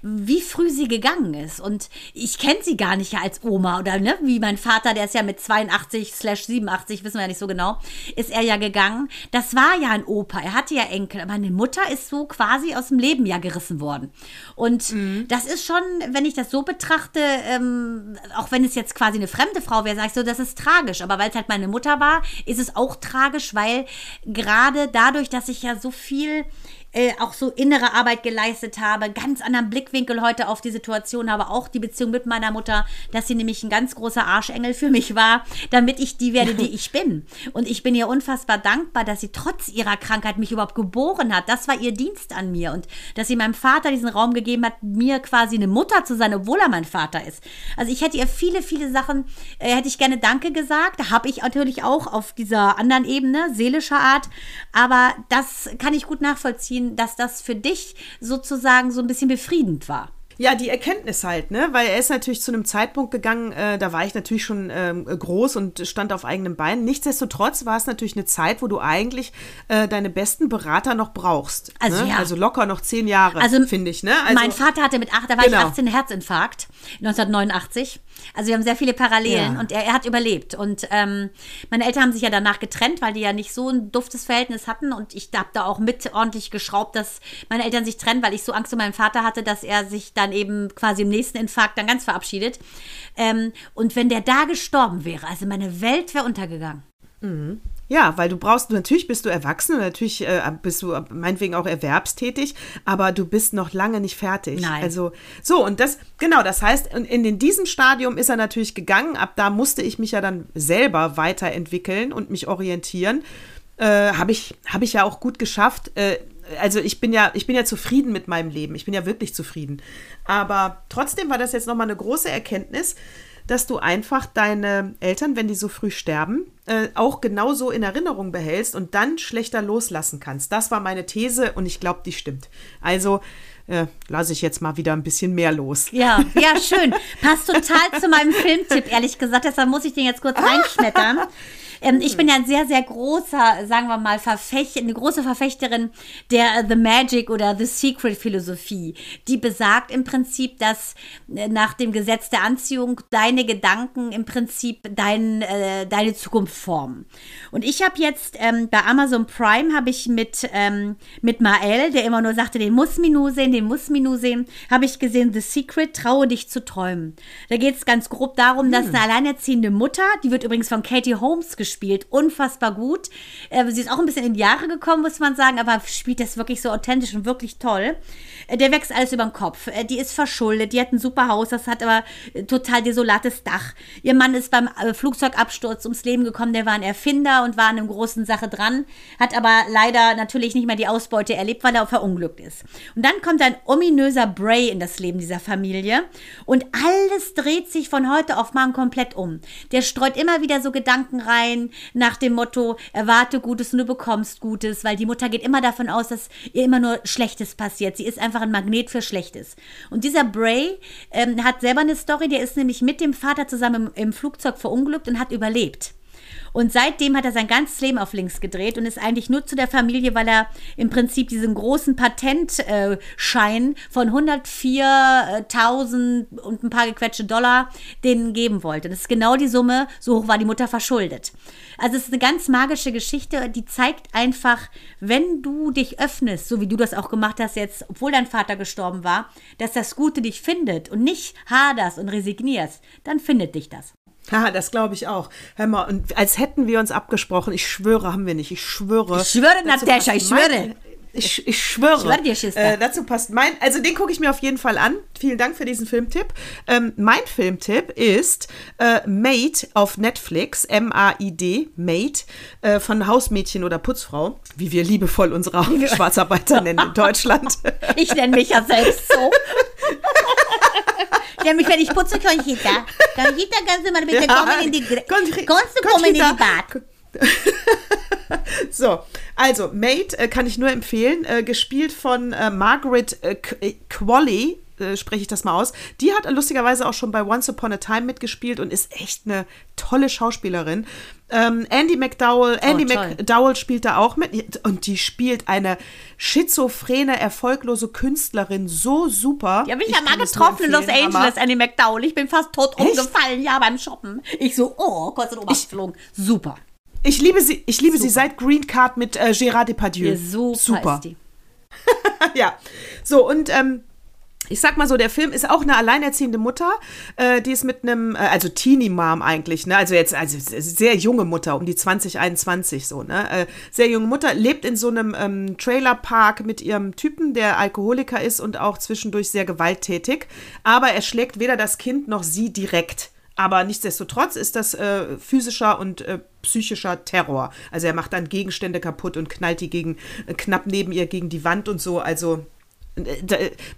wie früh sie gegangen ist. Und ich kenne sie gar nicht als Oma oder ne, wie mein Vater, der ist ja mit 82 slash 87, wissen wir ja nicht so genau, ist er ja gegangen. Das war ja ein Opa, er hatte ja Enkel, aber meine Mutter ist so quasi aus dem Leben ja gerissen worden. Und mhm. das ist schon, wenn ich das so betrachte, ähm, auch wenn es jetzt quasi eine fremde Frau wäre, sage ich so, das ist tragisch. Aber weil es halt meine Mutter war, ist es auch tragisch, weil gerade dadurch, dass ich ja so viel äh, auch so innere Arbeit geleistet habe, ganz anderen Blickwinkel heute auf die Situation habe, auch die Beziehung mit meiner Mutter, dass sie nämlich ein ganz großer Arschengel für mich war, damit ich die werde, die ich bin. Und ich bin ihr unfassbar dankbar, dass sie trotz ihrer Krankheit mich überhaupt geboren hat. Das war ihr Dienst an mir und dass sie meinem Vater diesen Raum gegeben hat, mir quasi eine Mutter zu sein, obwohl er mein Vater ist. Also ich hätte ihr viele, viele Sachen, äh, hätte ich gerne Danke gesagt. Habe ich natürlich auch auf dieser anderen Ebene, seelischer Art. Aber das kann ich gut nachvollziehen dass das für dich sozusagen so ein bisschen befriedend war. Ja, die Erkenntnis halt, ne? Weil er ist natürlich zu einem Zeitpunkt gegangen, äh, da war ich natürlich schon ähm, groß und stand auf eigenen Beinen. Nichtsdestotrotz war es natürlich eine Zeit, wo du eigentlich äh, deine besten Berater noch brauchst. Also, ne? ja. also locker noch zehn Jahre, also, finde ich, ne? Also, mein Vater hatte mit acht, da war genau. ich 18 Herzinfarkt, 1989. Also wir haben sehr viele Parallelen ja. und er, er, hat überlebt. Und ähm, meine Eltern haben sich ja danach getrennt, weil die ja nicht so ein duftes Verhältnis hatten. Und ich habe da auch mit ordentlich geschraubt, dass meine Eltern sich trennen, weil ich so Angst um meinen Vater hatte, dass er sich dann eben quasi im nächsten Infarkt dann ganz verabschiedet. Ähm, und wenn der da gestorben wäre, also meine Welt wäre untergegangen. Mhm. Ja, weil du brauchst, natürlich bist du erwachsen und natürlich äh, bist du meinetwegen auch erwerbstätig, aber du bist noch lange nicht fertig. Nein. Also so, und das, genau, das heißt, in, in diesem Stadium ist er natürlich gegangen. Ab da musste ich mich ja dann selber weiterentwickeln und mich orientieren. Äh, Habe ich, hab ich ja auch gut geschafft. Äh, also ich bin ja, ich bin ja zufrieden mit meinem Leben. Ich bin ja wirklich zufrieden. Aber trotzdem war das jetzt nochmal eine große Erkenntnis, dass du einfach deine Eltern, wenn die so früh sterben, äh, auch genauso in Erinnerung behältst und dann schlechter loslassen kannst. Das war meine These und ich glaube, die stimmt. Also äh, lasse ich jetzt mal wieder ein bisschen mehr los. Ja, ja, schön. Passt total zu meinem Filmtipp, ehrlich gesagt. Deshalb muss ich den jetzt kurz reinschmettern. Ähm, ich bin ja ein sehr, sehr großer, sagen wir mal, Verfecht, eine große Verfechterin der The Magic oder The Secret Philosophie. Die besagt im Prinzip, dass äh, nach dem Gesetz der Anziehung deine Gedanken im Prinzip dein, äh, deine Zukunft formen. Und ich habe jetzt ähm, bei Amazon Prime habe ich mit, ähm, mit Mael, der immer nur sagte, den muss Minu sehen, den muss Minu sehen, habe ich gesehen, The Secret, traue dich zu träumen. Da geht es ganz grob darum, hm. dass eine alleinerziehende Mutter, die wird übrigens von Katie Holmes gespielt, gespielt. Unfassbar gut. Äh, sie ist auch ein bisschen in die Jahre gekommen, muss man sagen, aber spielt das wirklich so authentisch und wirklich toll. Äh, der wächst alles über den Kopf. Äh, die ist verschuldet, die hat ein super Haus, das hat aber äh, total desolates Dach. Ihr Mann ist beim äh, Flugzeugabsturz ums Leben gekommen, der war ein Erfinder und war an einer großen Sache dran, hat aber leider natürlich nicht mehr die Ausbeute erlebt, weil er verunglückt ist. Und dann kommt ein ominöser Bray in das Leben dieser Familie und alles dreht sich von heute auf morgen komplett um. Der streut immer wieder so Gedanken rein, nach dem Motto, erwarte Gutes und du bekommst Gutes, weil die Mutter geht immer davon aus, dass ihr immer nur Schlechtes passiert. Sie ist einfach ein Magnet für Schlechtes. Und dieser Bray ähm, hat selber eine Story, der ist nämlich mit dem Vater zusammen im, im Flugzeug verunglückt und hat überlebt. Und seitdem hat er sein ganzes Leben auf links gedreht und ist eigentlich nur zu der Familie, weil er im Prinzip diesen großen Patentschein von 104.000 und ein paar gequetschte Dollar denen geben wollte. Das ist genau die Summe, so hoch war die Mutter verschuldet. Also es ist eine ganz magische Geschichte, die zeigt einfach, wenn du dich öffnest, so wie du das auch gemacht hast jetzt, obwohl dein Vater gestorben war, dass das Gute dich findet und nicht haderst und resignierst, dann findet dich das. Ja, das glaube ich auch. Hör mal, und als hätten wir uns abgesprochen, ich schwöre, haben wir nicht. Ich schwöre. Ich schwöre, Natascha, ich schwöre. Ich, ich schwöre. Ich schwöre dir, Äh, dazu passt mein, also den gucke ich mir auf jeden Fall an. Vielen Dank für diesen Filmtipp. Ähm, mein Filmtipp ist äh, Maid auf Netflix, M-A-I-D, Maid, äh, von Hausmädchen oder Putzfrau, wie wir liebevoll unsere Schwarzarbeiter nennen in Deutschland. Ich nenne mich ja selbst so. Nämlich, wenn ich putze, Conchita. Conchita, kannst du mal bitte ja, kommen in die... Conchita, kannst du kommen in die Bad? so, also Maid äh, kann ich nur empfehlen, äh, gespielt von äh, Margaret äh, äh, Qualley, äh, spreche ich das mal aus. Die hat lustigerweise auch schon bei Once Upon a Time mitgespielt und ist echt eine tolle Schauspielerin. Ähm, Andy McDowell, oh, Andy oh, McDowell spielt da auch mit und die spielt eine schizophrene, erfolglose Künstlerin so super. Die habe ich, ja mal getroffen in Los Angeles, Andy McDowell. Ich bin fast tot echt? umgefallen, ja, beim Shoppen. Ich so, oh, kurz in Oberst geflogen. Super. Ich liebe sie, ich liebe sie seit Green Card mit äh, Gérard Depardieu. Ja, super. super. ja. So, und ähm, ich sag mal so, der Film ist auch eine alleinerziehende Mutter, äh, die ist mit einem, äh, also Teenie-Mom eigentlich, ne? Also jetzt, also sehr junge Mutter, um die 20, 21 so, ne? Äh, sehr junge Mutter, lebt in so einem ähm, Trailerpark mit ihrem Typen, der Alkoholiker ist und auch zwischendurch sehr gewalttätig. Aber er schlägt weder das Kind noch sie direkt. Aber nichtsdestotrotz ist das äh, physischer und äh, psychischer Terror. Also er macht dann Gegenstände kaputt und knallt die gegen, äh, knapp neben ihr gegen die Wand und so. Also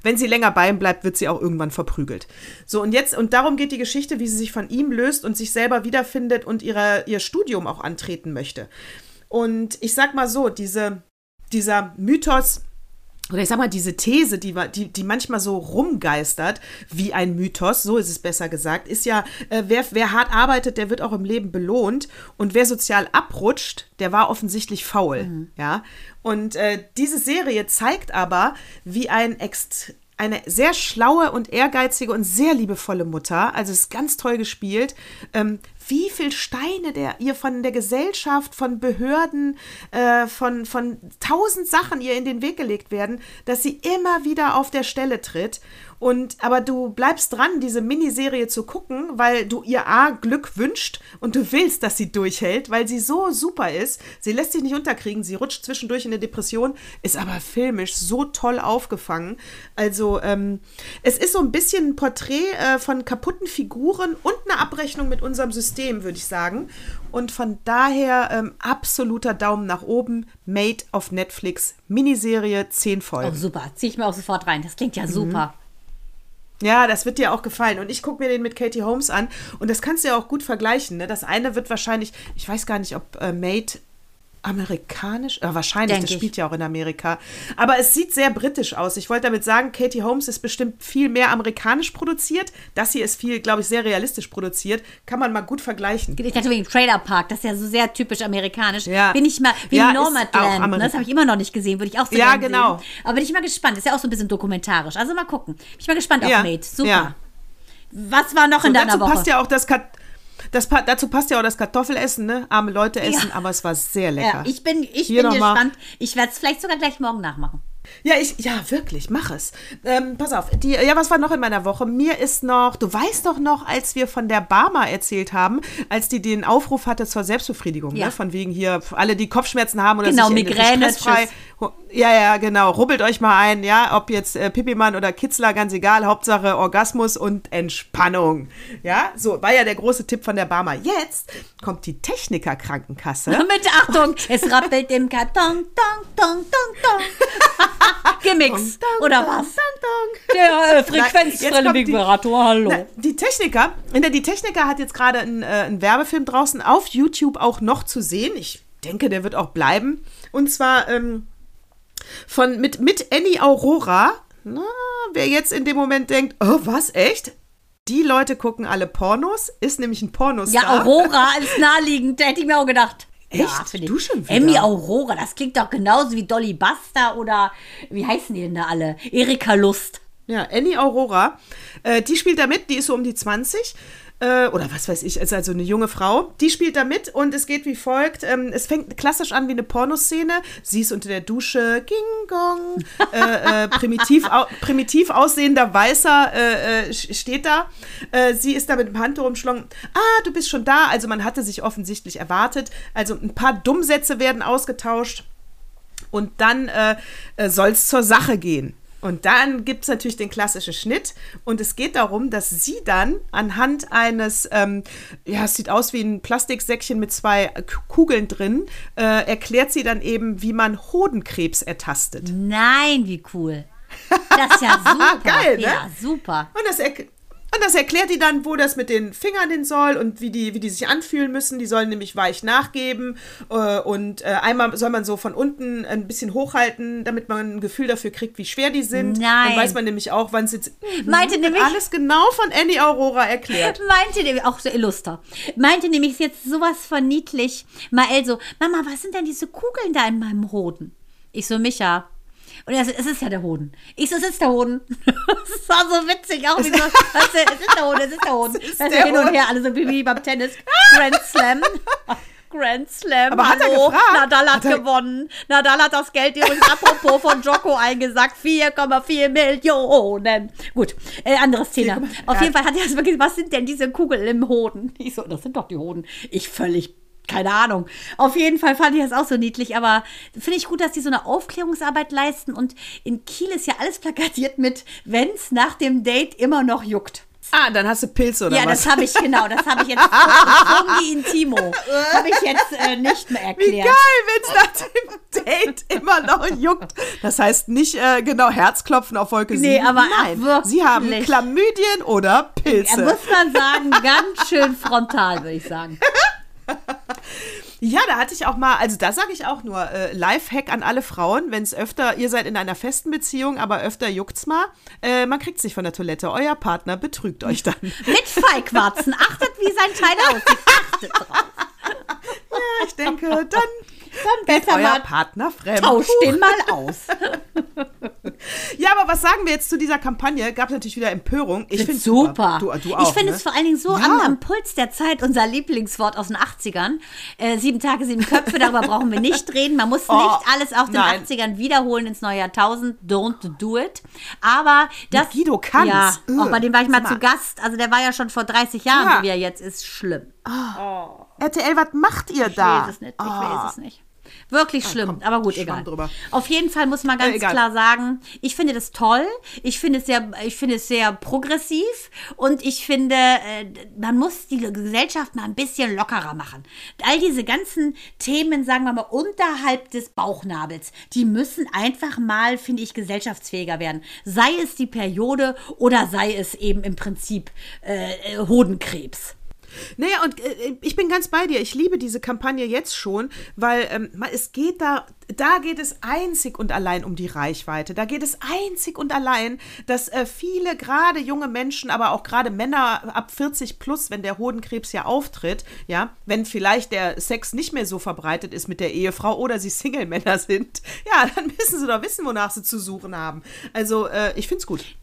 wenn sie länger bei ihm bleibt, wird sie auch irgendwann verprügelt. So, und jetzt, und darum geht die Geschichte, wie sie sich von ihm löst und sich selber wiederfindet und ihre, ihr Studium auch antreten möchte. Und ich sag mal so, diese, dieser Mythos, oder ich sag mal, diese These, die, die, die manchmal so rumgeistert, wie ein Mythos, so ist es besser gesagt, ist ja, äh, wer, wer hart arbeitet, der wird auch im Leben belohnt. Und wer sozial abrutscht, der war offensichtlich faul. Mhm. Ja. Und äh, diese Serie zeigt aber, wie ein ext eine sehr schlaue und ehrgeizige und sehr liebevolle Mutter. Also ist ganz toll gespielt. Ähm, wie viel Steine der ihr von der Gesellschaft, von Behörden, äh, von, von tausend Sachen ihr in den Weg gelegt werden, dass sie immer wieder auf der Stelle tritt. Und aber du bleibst dran, diese Miniserie zu gucken, weil du ihr A Glück wünscht und du willst, dass sie durchhält, weil sie so super ist. Sie lässt sich nicht unterkriegen, sie rutscht zwischendurch in eine Depression, ist aber filmisch so toll aufgefangen. Also ähm, es ist so ein bisschen ein Porträt äh, von kaputten Figuren und eine Abrechnung mit unserem System, würde ich sagen. Und von daher ähm, absoluter Daumen nach oben. Made auf Netflix, Miniserie, 10 Folgen. Oh, super. Zieh ich mir auch sofort rein. Das klingt ja super. Ja, das wird dir auch gefallen. Und ich gucke mir den mit Katie Holmes an. Und das kannst du ja auch gut vergleichen. Ne? Das eine wird wahrscheinlich, ich weiß gar nicht, ob äh, Made amerikanisch? Ja, wahrscheinlich, Denk das ich. spielt ja auch in Amerika. Aber es sieht sehr britisch aus. Ich wollte damit sagen, Katie Holmes ist bestimmt viel mehr amerikanisch produziert. Das hier ist viel, glaube ich, sehr realistisch produziert. Kann man mal gut vergleichen. Ich dachte wegen Trailer Park, das ist ja so sehr typisch amerikanisch. Ja. Bin ich mal, wie Ja, Nomadland, ne? Das habe ich immer noch nicht gesehen, würde ich auch so Ja, genau. Sehen. Aber bin ich mal gespannt, ist ja auch so ein bisschen dokumentarisch. Also mal gucken. Bin ich mal gespannt auf Ja, Made. Super. ja. Was war noch So, in deiner dazu Woche? passt ja auch das Kat das, pa- dazu passt ja auch das Kartoffelessen, ne? Arme Leute essen, aber es war sehr lecker. ja, ich bin, ich Hier bin mal. gespannt. Ich werde es vielleicht sogar gleich morgen nachmachen. Ja, ich, ja, wirklich, mach es. Ähm, pass auf, die, ja, was war noch in meiner Woche? Mir ist noch, du weißt doch noch, als wir von der Barmer erzählt haben, als die den Aufruf hatte zur Selbstbefriedigung, Ja. ne? Von wegen hier, alle, die Kopfschmerzen haben oder Genau, sich Migräne, stressfrei. tschüss. Ja, ja, genau. Rubbelt euch mal ein, ja, ob jetzt äh, Pipimann oder Kitzler, ganz egal. Hauptsache Orgasmus und Entspannung. Ja, so war ja der große Tipp von der Barmer. Jetzt kommt die Techniker-Krankenkasse. Mit Achtung, es rappelt im Karton, dong, dong, dong, dong. Gimmicks, Dong, oder was? Der äh, Vibrator, hallo. Na, die Techniker, in der die Techniker hat jetzt gerade einen, äh, einen Werbefilm draußen auf YouTube auch noch zu sehen. Ich denke, der wird auch bleiben. Und zwar ähm, von mit, mit Annie Aurora. Na, wer jetzt in dem Moment denkt, oh, was, echt? Die Leute gucken alle Pornos, ist nämlich ein Pornostar. Ja, Aurora ist naheliegend, hätte ich mir auch gedacht. Ja, Echt? ich. Du schon wieder? Emmy Aurora, das klingt doch genauso wie Dolly Buster oder wie heißen die denn da alle? Erika Lust. Ja, Annie Aurora, äh, die spielt da mit, die ist so um die 20. Äh, oder was weiß ich, ist also eine junge Frau. Die spielt da mit und es geht wie folgt. Ähm, es fängt klassisch an wie eine Pornoszene. Sie ist unter der Dusche, Ging Gong, äh, äh, primitiv, au primitiv aussehender Weißer äh, äh, steht da. Sie ist da mit dem Handtuch umschlungen. Ah, du bist schon da. Also man hatte sich offensichtlich erwartet. Also ein paar Dummsätze werden ausgetauscht. Und dann äh, soll es zur Sache gehen. Und dann gibt es natürlich den klassischen Schnitt. Und es geht darum, dass sie dann anhand eines, ähm, ja, es sieht aus wie ein Plastiksäckchen mit zwei Kugeln drin, äh, erklärt sie dann eben, wie man Hodenkrebs ertastet. Nein, wie cool. Das ist ja super. Geil, ne? Ja, super. Und das, erk- und das erklärt die dann, wo das mit den Fingern hin soll und wie die, wie die sich anfühlen müssen. Die sollen nämlich weich nachgeben. Äh, und äh, einmal soll man so von unten ein bisschen hochhalten, damit man ein Gefühl dafür kriegt, wie schwer die sind. Nein. Dann weiß man nämlich auch, wann es jetzt. Meinte nämlich- Alles genau von Annie Aurora erklärt. Meinte nämlich, auch so illuster, meinte nämlich ist jetzt sowas von niedlich. Mael so, Mama, was sind denn diese Kugeln da in meinem Hoden? Ich so, Micha. Und er so, es ist ja der Hoden. Ich so, es ist der Hoden. Das war so witzig, auch wie so, weißt du, es ist der Hoden, es ist der Hoden. ist Weißt du, hin und her, alle so wie beim Tennis. Grand Slam. Grand Slam. Aber hat er hallo. gefragt? Nadal hat, Hat er- gewonnen. Nadal hat das Geld übrigens apropos von Joko eingesagt. 4,4 Millionen. Gut, äh, anderes Thema. Auf jeden Fall hat er erstmal gesagt, was sind denn diese Kugeln im Hoden? Ich so, das sind doch die Hoden. Ich völlig, keine Ahnung. Auf jeden Fall fand ich das auch so niedlich, aber finde ich gut, dass die so eine Aufklärungsarbeit leisten und in Kiel ist ja alles plakatiert mit, wenn's nach dem Date immer noch juckt. Ah, dann hast du Pilze oder ja, was? das habe ich, genau, das habe ich jetzt, Fungi Intimo, habe ich jetzt äh, nicht mehr Wie erklärt. geil, wenn es nach dem Date immer noch juckt. Das heißt nicht äh, genau Herzklopfen auf Wolke Nee, 7. aber Nein, ach, sie haben wirklich. Chlamydien oder Ja, Pilze. muss man sagen, ganz schön frontal, würde ich sagen. Ja, da hatte ich auch mal, also da sage ich auch nur, äh, Lifehack an alle Frauen, wenn es öfter, ihr seid in einer festen Beziehung, aber öfter juckt's mal, äh, man kriegt's nicht von der Toilette, euer Partner betrügt euch dann. Mit Feigwarzen. Achtet, wie sein Teil aussieht. Achtet drauf. ja, ich denke, dann Dann besser euer mal Partner fremd. tauscht den mal aus. Ja, aber was sagen wir jetzt zu dieser Kampagne? Gab es natürlich wieder Empörung. Ich finde super. super. Du, du auch, ich finde ne? es vor allen Dingen so Ja. am, am Puls der Zeit, unser Lieblingswort aus den 80ern. Äh, sieben Tage, sieben Köpfe, darüber brauchen wir nicht reden. Man muss Oh, nicht alles aus den nein. 80ern wiederholen ins neue Jahrtausend. Don't do it. Aber das. Guido Kanz. Ja, Ugh. auch bei dem war ich mal Sag zu mal. Gast. Also der war ja schon vor 30 Jahren, Ja. so wie er jetzt ist. Schlimm. RTL, was macht ihr Ich da? weiß es nicht. Ich weiß es nicht. Wirklich schlimm, komm, aber gut, egal. drüber. Auf jeden Fall muss man ganz Äh, klar sagen, ich finde das toll. Ich finde es sehr, ich finde es sehr progressiv und ich finde, äh, man muss die Gesellschaft mal ein bisschen lockerer machen. All diese ganzen Themen, sagen wir mal, unterhalb des Bauchnabels, die müssen einfach mal, finde ich, gesellschaftsfähiger werden. Sei es die Periode oder sei es eben im Prinzip äh, äh, Hodenkrebs. Naja, und äh, ich bin ganz bei dir. Ich liebe diese Kampagne jetzt schon, weil ähm, es geht da, da geht es einzig und allein um die Reichweite. Da geht es einzig und allein, dass äh, viele, gerade junge Menschen, aber auch gerade Männer ab 40 plus, wenn der Hodenkrebs ja auftritt, ja, wenn vielleicht der Sex nicht mehr so verbreitet ist mit der Ehefrau oder sie Single-Männer sind, ja, dann müssen sie doch wissen, wonach sie zu suchen haben. Also, äh, ich find's gut.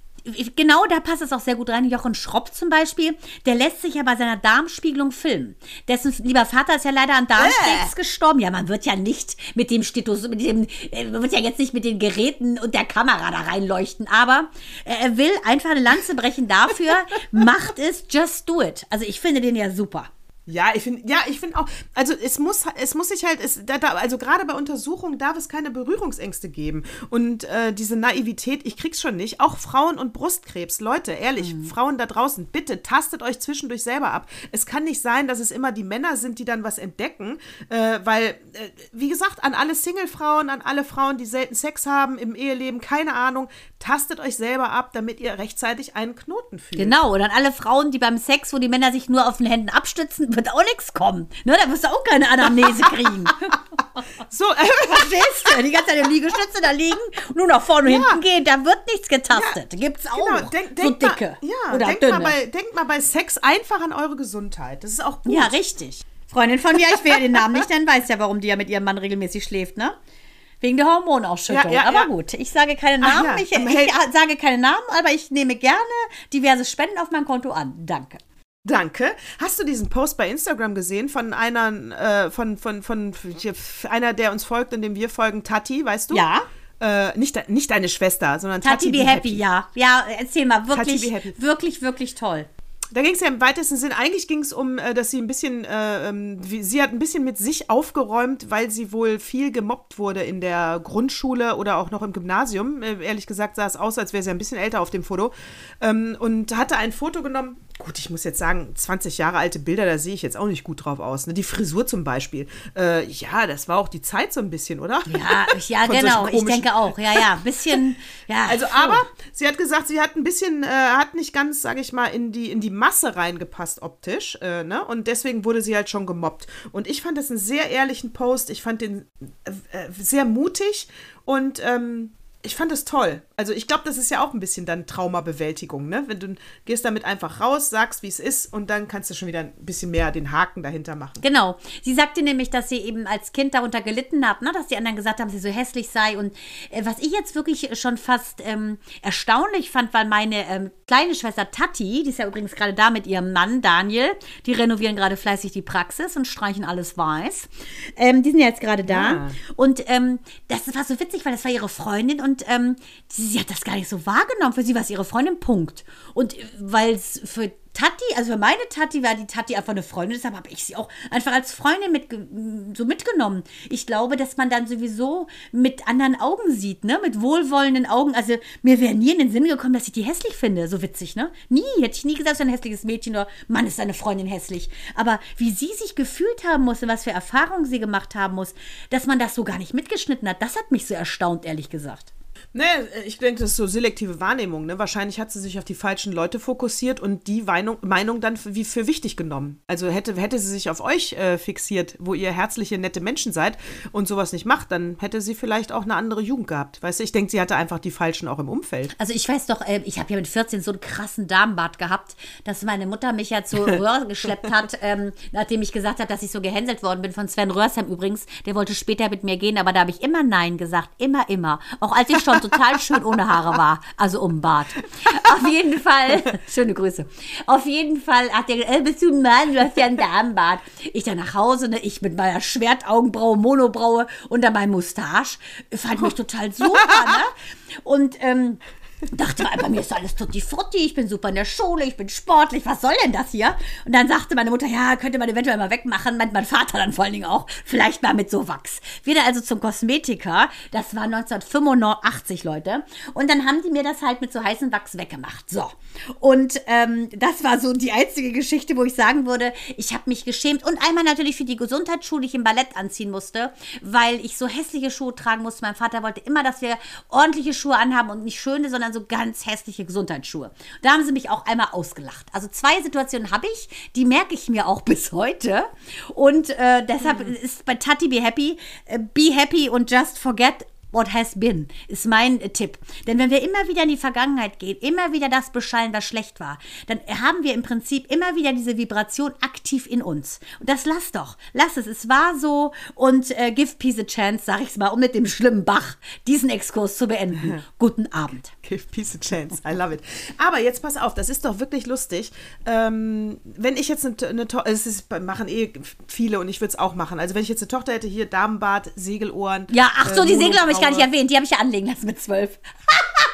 Genau, da passt es auch sehr gut rein. Jochen Schropp zum Beispiel, der lässt sich ja bei seiner Darmspiegelung filmen. Dessen lieber Vater ist ja leider an Darmkrebs gestorben. Ja, man wird ja nicht mit dem Stethoskop, mit dem, äh, man wird ja jetzt nicht mit den Geräten und der Kamera da reinleuchten, aber äh, er will einfach eine Lanze brechen dafür. macht es, just do it. Also ich finde den ja super. Ja, ich finde, ja, ich finde auch, also es muss, es muss sich halt, es, da, da, also gerade bei Untersuchungen darf es keine Berührungsängste geben. Und äh, diese Naivität, ich krieg's schon nicht. Auch Frauen und Brustkrebs, Leute, ehrlich, Frauen da draußen, bitte tastet euch zwischendurch selber ab. Es kann nicht sein, dass es immer die Männer sind, die dann was entdecken, äh, weil, äh, wie gesagt, an alle Single-Frauen, an alle Frauen, die selten Sex haben im Eheleben, keine Ahnung, tastet euch selber ab, damit ihr rechtzeitig einen Knoten fühlt. Genau, und dann alle Frauen, die beim Sex, wo die Männer sich nur auf den Händen abstützen, wird auch nichts kommen. Ne, da wirst du auch keine Anamnese kriegen. So, äh, Verstehst du? Die ganze Zeit im Liegestütze da liegen nur nach vorne und Ja. hinten gehen, da wird nichts getastet. Gibt's auch. Genau, denk, so denk dicke Mal, ja, oder denk dünne. Mal bei, denk mal bei Sex einfach an eure Gesundheit. Das ist auch gut. ja, richtig. Freundin von mir, ich will ja den Namen nicht nennen, weiß ja, warum die ja mit ihrem Mann regelmäßig schläft, ne? Wegen der Hormonausschüttung. Ja, ja, aber ja. gut, ich sage keine Namen. ja, ich, ich sage keine Namen, aber ich nehme gerne diverse Spenden auf mein Konto an. Danke. Danke. Hast du diesen Post bei Instagram gesehen von einer, äh, von, von, von, hier, einer, der uns folgt und dem wir folgen, Tati, weißt du? Ja. Äh, nicht, nicht deine Schwester, sondern Tati, Tati, be happy, ja. Ja, erzähl mal, Tati, wirklich, be happy. wirklich, wirklich toll. Da ging es ja im weitesten Sinn, eigentlich ging es um, äh, dass sie ein bisschen, äh, ähm, wie, sie hat ein bisschen mit sich aufgeräumt, weil sie wohl viel gemobbt wurde in der Grundschule oder auch noch im Gymnasium. Äh, ehrlich gesagt sah es aus, als wäre sie ein bisschen älter auf dem Foto. Ähm, und hatte ein Foto genommen. Gut, ich muss jetzt sagen, 20 Jahre alte Bilder, da sehe ich jetzt auch nicht gut drauf aus. Ne? Die Frisur zum Beispiel. Äh, ja, das war auch die Zeit so ein bisschen, oder? Ja, ja genau. Ich denke auch. Ja, ja. Bisschen, ja. Also, puh. aber sie hat gesagt, sie hat ein bisschen, äh, hat nicht ganz, sage ich mal, in die, in die Masse reingepasst optisch, äh, ne? Und deswegen wurde sie halt schon gemobbt. Und ich fand das einen sehr ehrlichen Post. Ich fand den äh, äh, sehr mutig und ähm, ich fand es toll. Also ich glaube, das ist ja auch ein bisschen dann Traumabewältigung, ne? Wenn du gehst damit einfach raus, sagst, wie es ist und dann kannst du schon wieder ein bisschen mehr den Haken dahinter machen. Genau. Sie sagte nämlich, dass sie eben als Kind darunter gelitten hat, ne? dass die anderen gesagt haben, sie so hässlich sei. Und äh, was ich jetzt wirklich schon fast ähm, erstaunlich fand, weil meine ähm, kleine Schwester Tati, die ist ja übrigens gerade da mit ihrem Mann Daniel, die renovieren gerade fleißig die Praxis und streichen alles weiß. Ähm, die sind ja jetzt gerade da. Ja. Und ähm, das war so witzig, weil das war ihre Freundin und ähm, sie, sie hat das gar nicht so wahrgenommen. Für sie war es ihre Freundin, Punkt. Und weil es für Tati, also für meine Tati war die Tati einfach eine Freundin, deshalb habe ich sie auch einfach als Freundin mit, so mitgenommen. Ich glaube, dass man dann sowieso mit anderen Augen sieht, ne? Mit wohlwollenden Augen. Also mir wäre nie in den Sinn gekommen, dass ich die hässlich finde. So witzig, ne? Nie. Hätte ich nie gesagt, so ein hässliches Mädchen oder Mann ist deine Freundin hässlich. Aber wie sie sich gefühlt haben muss und was für Erfahrungen sie gemacht haben muss, dass man das so gar nicht mitgeschnitten hat, das hat mich so erstaunt, ehrlich gesagt. Ne, ich denke, das ist so selektive Wahrnehmung. Ne? Wahrscheinlich hat sie sich auf die falschen Leute fokussiert und die Meinung, Meinung dann für, wie für wichtig genommen. Also hätte, hätte sie sich auf euch äh, fixiert, wo ihr herzliche, nette Menschen seid und sowas nicht macht, dann hätte sie vielleicht auch eine andere Jugend gehabt. Weißt du, ich denke, sie hatte einfach die falschen auch im Umfeld. Also ich weiß doch, äh, ich habe ja mit 14 so einen krassen Darmbart gehabt, dass meine Mutter mich ja zu Röhr geschleppt hat, ähm, nachdem ich gesagt habe, dass ich so gehänselt worden bin von Sven Röhrsheim übrigens. Der wollte später mit mir gehen, aber da habe ich immer Nein gesagt. Immer, immer. Auch als ich schon total schön ohne Haare war. Also um Bart. Auf jeden Fall, schöne Grüße. Auf jeden Fall hat der gesagt, äh, bist du ein Mann, du hast ja einen Damenbart. Ich dann nach Hause, ne, ich mit meiner Schwertaugenbraue, Monobraue und dann mein Mustache. Fand mich total super, ne? Und ähm, dachte mal, bei mir ist alles tutti frutti, ich bin super in der Schule, ich bin sportlich, was soll denn das hier? Und dann sagte meine Mutter, ja, könnte man eventuell mal wegmachen, meint mein Vater dann vor allen Dingen auch, vielleicht mal mit so Wachs. Wieder also zum Kosmetiker, das war 1985, Leute. Und dann haben die mir das halt mit so heißem Wachs weggemacht. So. Und ähm, das war so die einzige Geschichte, wo ich sagen würde, ich habe mich geschämt. Und einmal natürlich für die Gesundheitsschule, die ich im Ballett anziehen musste, weil ich so hässliche Schuhe tragen musste. Mein Vater wollte immer, dass wir ordentliche Schuhe anhaben und nicht schöne, sondern so ganz hässliche Gesundheitsschuhe. Da haben sie mich auch einmal ausgelacht. Also zwei Situationen habe ich, die merke ich mir auch bis heute. Und äh, deshalb mhm. ist bei Tati Be Happy, äh, Be Happy und Just Forget what has been, ist mein Tipp. Denn wenn wir immer wieder in die Vergangenheit gehen, immer wieder das beschallen, was schlecht war, dann haben wir im Prinzip immer wieder diese Vibration aktiv in uns. Und das lass doch. Lass es. Es war so und äh, give peace a chance, sag ich's mal, um mit dem schlimmen Bach diesen Exkurs zu beenden. Guten Abend. Give peace a chance. I love it. Aber jetzt pass auf, das ist doch wirklich lustig. Ähm, wenn ich jetzt eine, eine Tochter, es ist, machen eh viele und ich würde es auch machen. Also wenn ich jetzt eine Tochter hätte, hier Damenbart, Segelohren. Ja, ach so, äh, die Segel habe ich gar nicht erwähnt. Die habe ich ja anlegen lassen mit zwölf.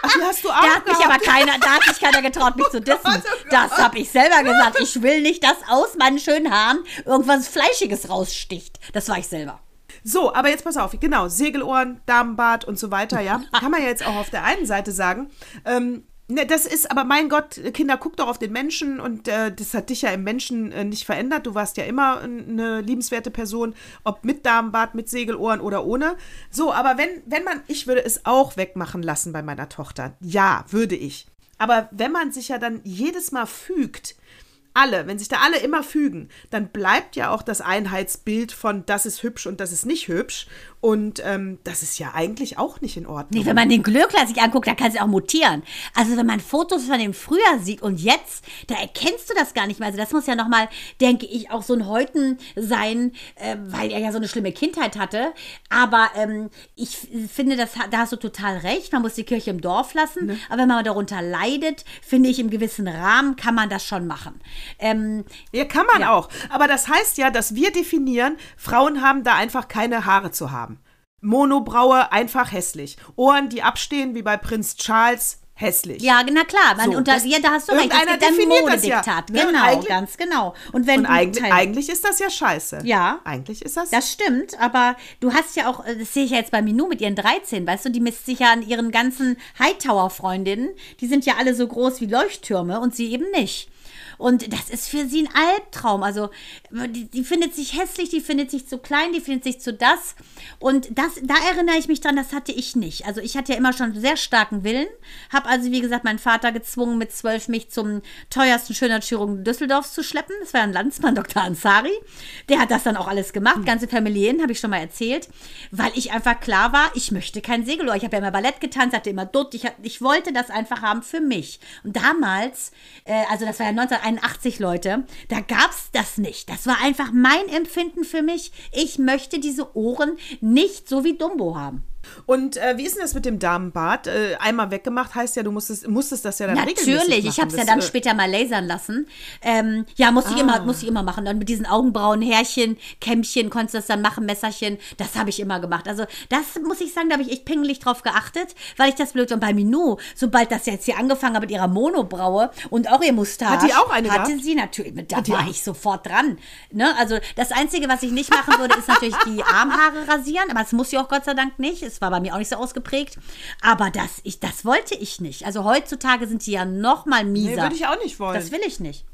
Ach, die hast du auch Da hat mich aber keiner, da hat mich keiner getraut, mich zu dissen. Oh das habe ich selber gesagt. Ich will nicht, dass aus meinen schönen Haaren irgendwas Fleischiges raussticht. Das war ich selber. So, aber jetzt pass auf, genau, Segelohren, Damenbart und so weiter, ja. Kann man ja jetzt auch auf der einen Seite sagen. Ähm, Ne, das ist, aber mein Gott, Kinder, guck doch auf den Menschen und äh, das hat dich ja im Menschen äh, nicht verändert. Du warst ja immer eine liebenswerte Person, ob mit Damenbart, mit Segelohren oder ohne. So, aber wenn, wenn man, ich würde es auch wegmachen lassen bei meiner Tochter. Ja, würde ich. Aber wenn man sich ja dann jedes Mal fügt, alle, wenn sich da alle immer fügen, dann bleibt ja auch das Einheitsbild von das ist hübsch und das ist nicht hübsch. Und ähm, das ist ja eigentlich auch nicht in Ordnung. Nee, wenn man den Glöckler sich anguckt, da kann es auch mutieren. Also wenn man Fotos von dem früher sieht und jetzt, da erkennst du das gar nicht mehr. Also das muss ja nochmal, denke ich, auch so ein Häuten sein, äh, weil er ja so eine schlimme Kindheit hatte. Aber ähm, ich finde, das, da hast du total recht. Man muss die Kirche im Dorf lassen. Ne? Aber wenn man darunter leidet, finde ich, im gewissen Rahmen kann man das schon machen. Ähm, ja, kann man ja. auch. Aber das heißt ja, dass wir definieren, Frauen haben da einfach keine Haare zu haben. Monobraue einfach hässlich. Ohren, die abstehen, wie bei Prinz Charles, hässlich. Ja, na klar, man so, unter, ja, da hast du recht. Einer definiert das ja. Ne? Genau, ganz genau. Und, wenn und eigentlich, eigentlich ist das ja scheiße. Ja. Eigentlich ist das. Das stimmt, aber du hast ja auch, das sehe ich ja jetzt bei Minou mit ihren 13, weißt du, die misst sich ja an ihren ganzen Hightower-Freundinnen. Die sind ja alle so groß wie Leuchttürme und sie eben nicht. Und das ist für sie ein Albtraum. Also die, die, findet sich hässlich, die findet sich zu klein, die findet sich zu das. Und das, da erinnere ich mich dran, das hatte ich nicht. Also ich hatte ja immer schon sehr starken Willen. Habe also, wie gesagt, meinen Vater gezwungen, mit zwölf mich zum teuersten Schönheitschirurgen Düsseldorfs zu schleppen. Das war ein Landsmann, Dr. Ansari. Der hat das dann auch alles gemacht. Hm. Ganze Familien, habe ich schon mal erzählt. Weil ich einfach klar war, ich möchte kein Segelohr. Ich habe ja immer Ballett getanzt, hatte immer Dutt. Ich, ich wollte das einfach haben für mich. Und damals, äh, also das war ja 1981, 81 Leute. Da gab es das nicht. Das war einfach mein Empfinden für mich. Ich möchte diese Ohren nicht so wie Dumbo haben. Und äh, wie ist denn das mit dem Damenbart? Äh, einmal weggemacht heißt ja, du musstest, musstest das ja dann Natürlich, ich habe es ja dann später mal lasern lassen. Ähm, ja, muss ah. ich immer, muss ich immer machen. Dann mit diesen Augenbrauen, Härchen, Kämmchen, konntest du das dann machen, Messerchen. Das habe ich immer gemacht. Also das muss ich sagen, da habe ich echt pingelig drauf geachtet, weil ich das blöd und bei Minou, sobald das jetzt hier angefangen hat mit ihrer Monobraue und auch ihr Mustache. Hat die auch eine Hatte gehabt? sie natürlich. Da Hat war ich sofort dran. Ne? Also das Einzige, was ich nicht machen würde, ist natürlich die Armhaare rasieren, aber das muss sie auch Gott sei Dank nicht. Es war bei mir auch nicht so ausgeprägt. Aber das, ich, das wollte ich nicht. Also heutzutage sind die ja noch mal mieser. Nee, würde ich auch nicht wollen. Das will ich nicht.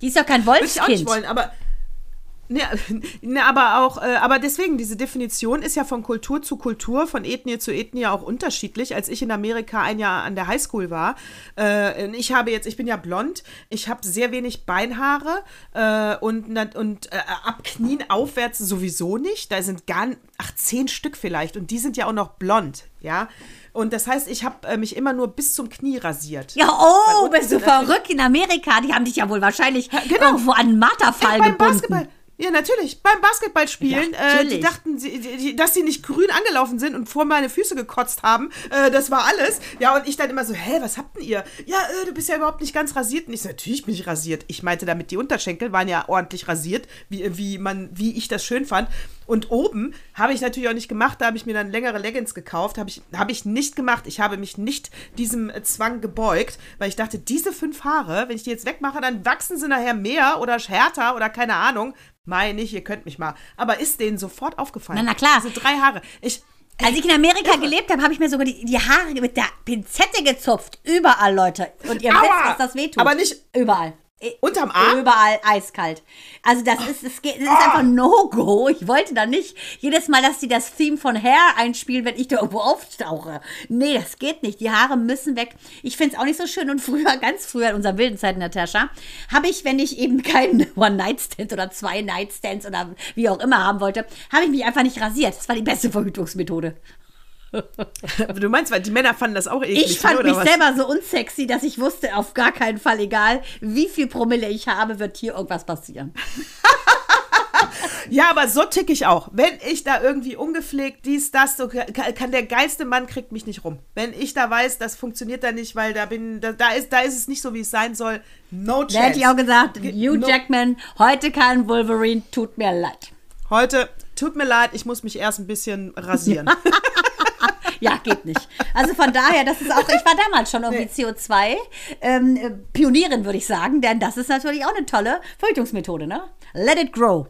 Die ist ja kein Wolfskind. Würde ich auch nicht wollen, aber Ne, ne, aber auch, äh, aber deswegen, diese Definition ist ja von Kultur zu Kultur, von Ethnie zu Ethnie auch unterschiedlich. Als ich in Amerika ein Jahr an der Highschool war, äh, ich habe jetzt, ich bin ja blond, ich habe sehr wenig Beinhaare äh, und, und äh, ab Knien aufwärts sowieso nicht. Da sind gar, ach, zehn Stück vielleicht und die sind ja auch noch blond, ja. Und das heißt, ich habe äh, mich immer nur bis zum Knie rasiert. Ja, oh, bist du verrückt in Amerika? Die haben dich ja wohl wahrscheinlich genau. irgendwo an Marterfall gebunden. Basketball. Ja, natürlich. Beim Basketballspielen. Ja, äh, die dachten, sie, die, dass sie nicht grün angelaufen sind und vor meine Füße gekotzt haben. Äh, das war alles. Ja, und ich dann immer so, hä, was habt denn ihr? Ja, äh, du bist ja überhaupt nicht ganz rasiert. Und ich so, natürlich bin ich rasiert. Ich meinte damit, die Unterschenkel waren ja ordentlich rasiert, wie, wie, man, wie ich das schön fand. Und oben habe ich natürlich auch nicht gemacht. Da habe ich mir dann längere Leggings gekauft. Habe ich, habe ich nicht gemacht. Ich habe mich nicht diesem Zwang gebeugt, weil ich dachte, diese fünf Haare, wenn ich die jetzt wegmache, dann wachsen sie nachher mehr oder härter oder keine Ahnung. Meine ich, ihr könnt mich mal. Aber ist denen sofort aufgefallen. Na, na klar. Diese drei Haare. Ich, Als ich in Amerika gelebt habe, habe ich mir sogar die, die Haare mit der Pinzette gezupft. Überall, Leute. Und ihr Aua! wisst, was das wehtut. Aber nicht- Überall. I- Unterm Arm? Überall eiskalt. Also das ist, es geht, es ist einfach No-Go. Ich wollte da nicht jedes Mal, dass sie das Theme von Hair einspielen, wenn ich da irgendwo auftauche. Nee, das geht nicht. Die Haare müssen weg. Ich finde es auch nicht so schön. Und früher, ganz früher in unserer wilden Zeit, Natascha, habe ich, wenn ich eben keinen One-Night-Stand oder zwei Nightstands oder wie auch immer haben wollte, habe ich mich einfach nicht rasiert. Das war die beste Verhütungsmethode. Du meinst, weil die Männer fanden das auch eklig. Ich fand oder mich was? selber so unsexy, dass ich wusste, auf gar keinen Fall, egal wie viel Promille ich habe, wird hier irgendwas passieren. Ja, aber so tick ich auch. Wenn ich da irgendwie ungepflegt dies, das, so kann, der geilste Mann kriegt mich nicht rum. Wenn ich da weiß, das funktioniert da nicht, weil da bin, da, da ist, da ist es nicht so, wie es sein soll. No Da hätte chance. ich auch gesagt, Ge- Hugh no- Jackman, heute kein Wolverine, tut mir leid. Heute, tut mir leid, ich muss mich erst ein bisschen rasieren. Ja, geht nicht. Also von daher, das ist auch, ich war damals schon irgendwie CO2 ähm, äh, Pionierin, würde ich sagen, denn das ist natürlich auch eine tolle Verhütungsmethode, ne? Let it grow.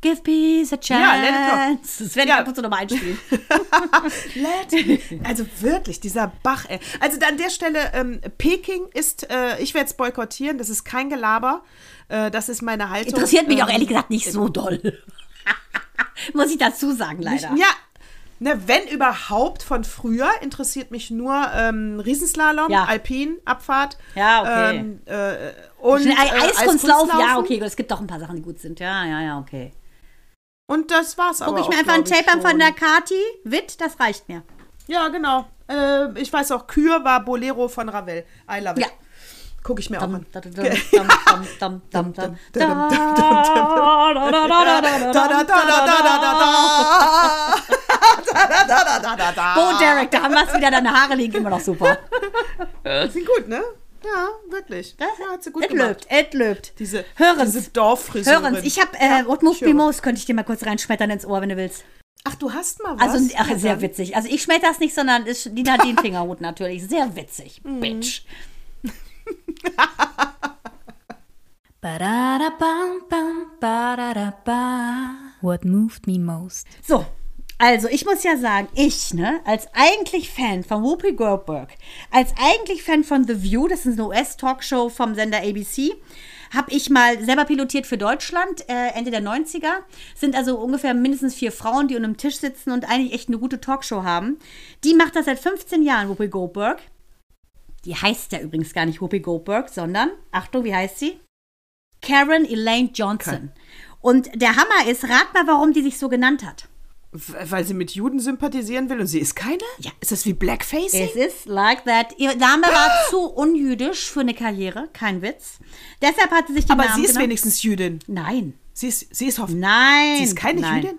Give peace a chance. Ja, let it grow. Das werde ich Ja. ab und zu nochmal einspielen. Let- also wirklich, dieser Bach. Ey. Also an der Stelle, ähm, Peking ist, äh, ich werde es boykottieren, das ist kein Gelaber. Äh, das ist meine Haltung. Interessiert mich auch Ähm, ehrlich gesagt nicht so doll. Muss ich dazu sagen, leider. Ja, ne, wenn überhaupt von früher, interessiert mich nur ähm, Riesenslalom, Ja. Alpin-Abfahrt. Ja, okay. Ähm, äh, und Schnell, äh, Eiskunstlaufen, ja, okay, es gibt doch ein paar Sachen, die gut sind. Ja, ja, ja, okay. Und das war's aber Gucke ich auch, mir einfach ein Tape an von der Kati, Witt, das reicht mir. Ja, genau. Äh, ich weiß auch, Kür war Bolero von Ravel. I love it. Ja. Gucke ich mir auch Dum, an. Bo Derek, da haben wir es wieder. Deine Haare liegen immer noch super. Äh? Sind gut, ne? Ja, wirklich. Das ja, hat sie gut it gemacht. Löbt, löbt. Diese, Hörens. diese Dorffrisuren. Hörens, ich habe äh, ja, What Most Be Most, könnte ich dir mal kurz reinschmettern ins Ohr, wenn du willst. Ach, du hast mal also, was? Also, ach, sehr witzig. Also ich schmetter das nicht, sondern ist, die hat den Fingerhut natürlich. Sehr witzig, mhm. Bitch. What moved me most. So, also ich muss ja sagen, ich, ne, als eigentlich Fan von Whoopi Goldberg, als eigentlich Fan von The View, das ist eine US-Talkshow vom Sender ABC, habe ich mal selber pilotiert für Deutschland, äh, Ende der 90er. Sind also ungefähr mindestens vier Frauen, die unter einem Tisch sitzen und eigentlich echt eine gute Talkshow haben. Die macht das seit 15 Jahren, Whoopi Goldberg. Die heißt ja übrigens gar nicht Whoopi Goldberg, sondern, Achtung, wie heißt sie? Karen Elaine Johnson. Und der Hammer ist, rat mal, warum die sich so genannt hat. Weil sie mit Juden sympathisieren will und sie ist keine? Ja. Ist das wie Blackfacing? Es ist like that. Ihr Name war zu unjüdisch für eine Karriere, kein Witz. Deshalb hat sie sich den Aber Namen sie ist genommen. wenigstens Jüdin. Nein, Sie ist, sie ist hoffentlich. nein. Sie ist keine nein. Jüdin?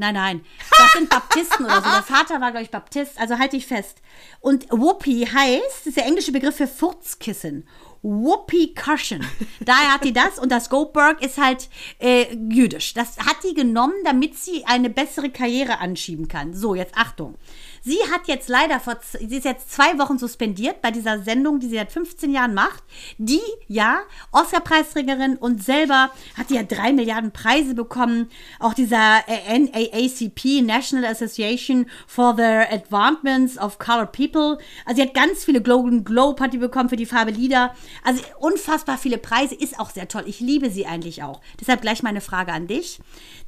Nein, nein. Das sind Baptisten oder so. Der Vater war, glaube ich, Baptist. Also halte ich fest. Und Whoopi heißt, das ist der englische Begriff für Furzkissen. Whoopi Cushion. Daher hat die das und das Goldberg ist halt äh, jüdisch. Das hat die genommen, damit sie eine bessere Karriere anschieben kann. So, jetzt Achtung. Sie hat jetzt leider vor, sie ist jetzt zwei Wochen suspendiert bei dieser Sendung, die sie seit 15 Jahren macht. Die, ja, Oscar-Preisträgerin und selber hat die ja drei Milliarden Preise bekommen. Auch dieser NAACP, National Association for the Advancements of Colored People. Also sie hat ganz viele Golden Globe hat die bekommen für die Farbe Lieder. Also unfassbar viele Preise, ist auch sehr toll. Ich liebe sie eigentlich auch. Deshalb gleich meine Frage an dich.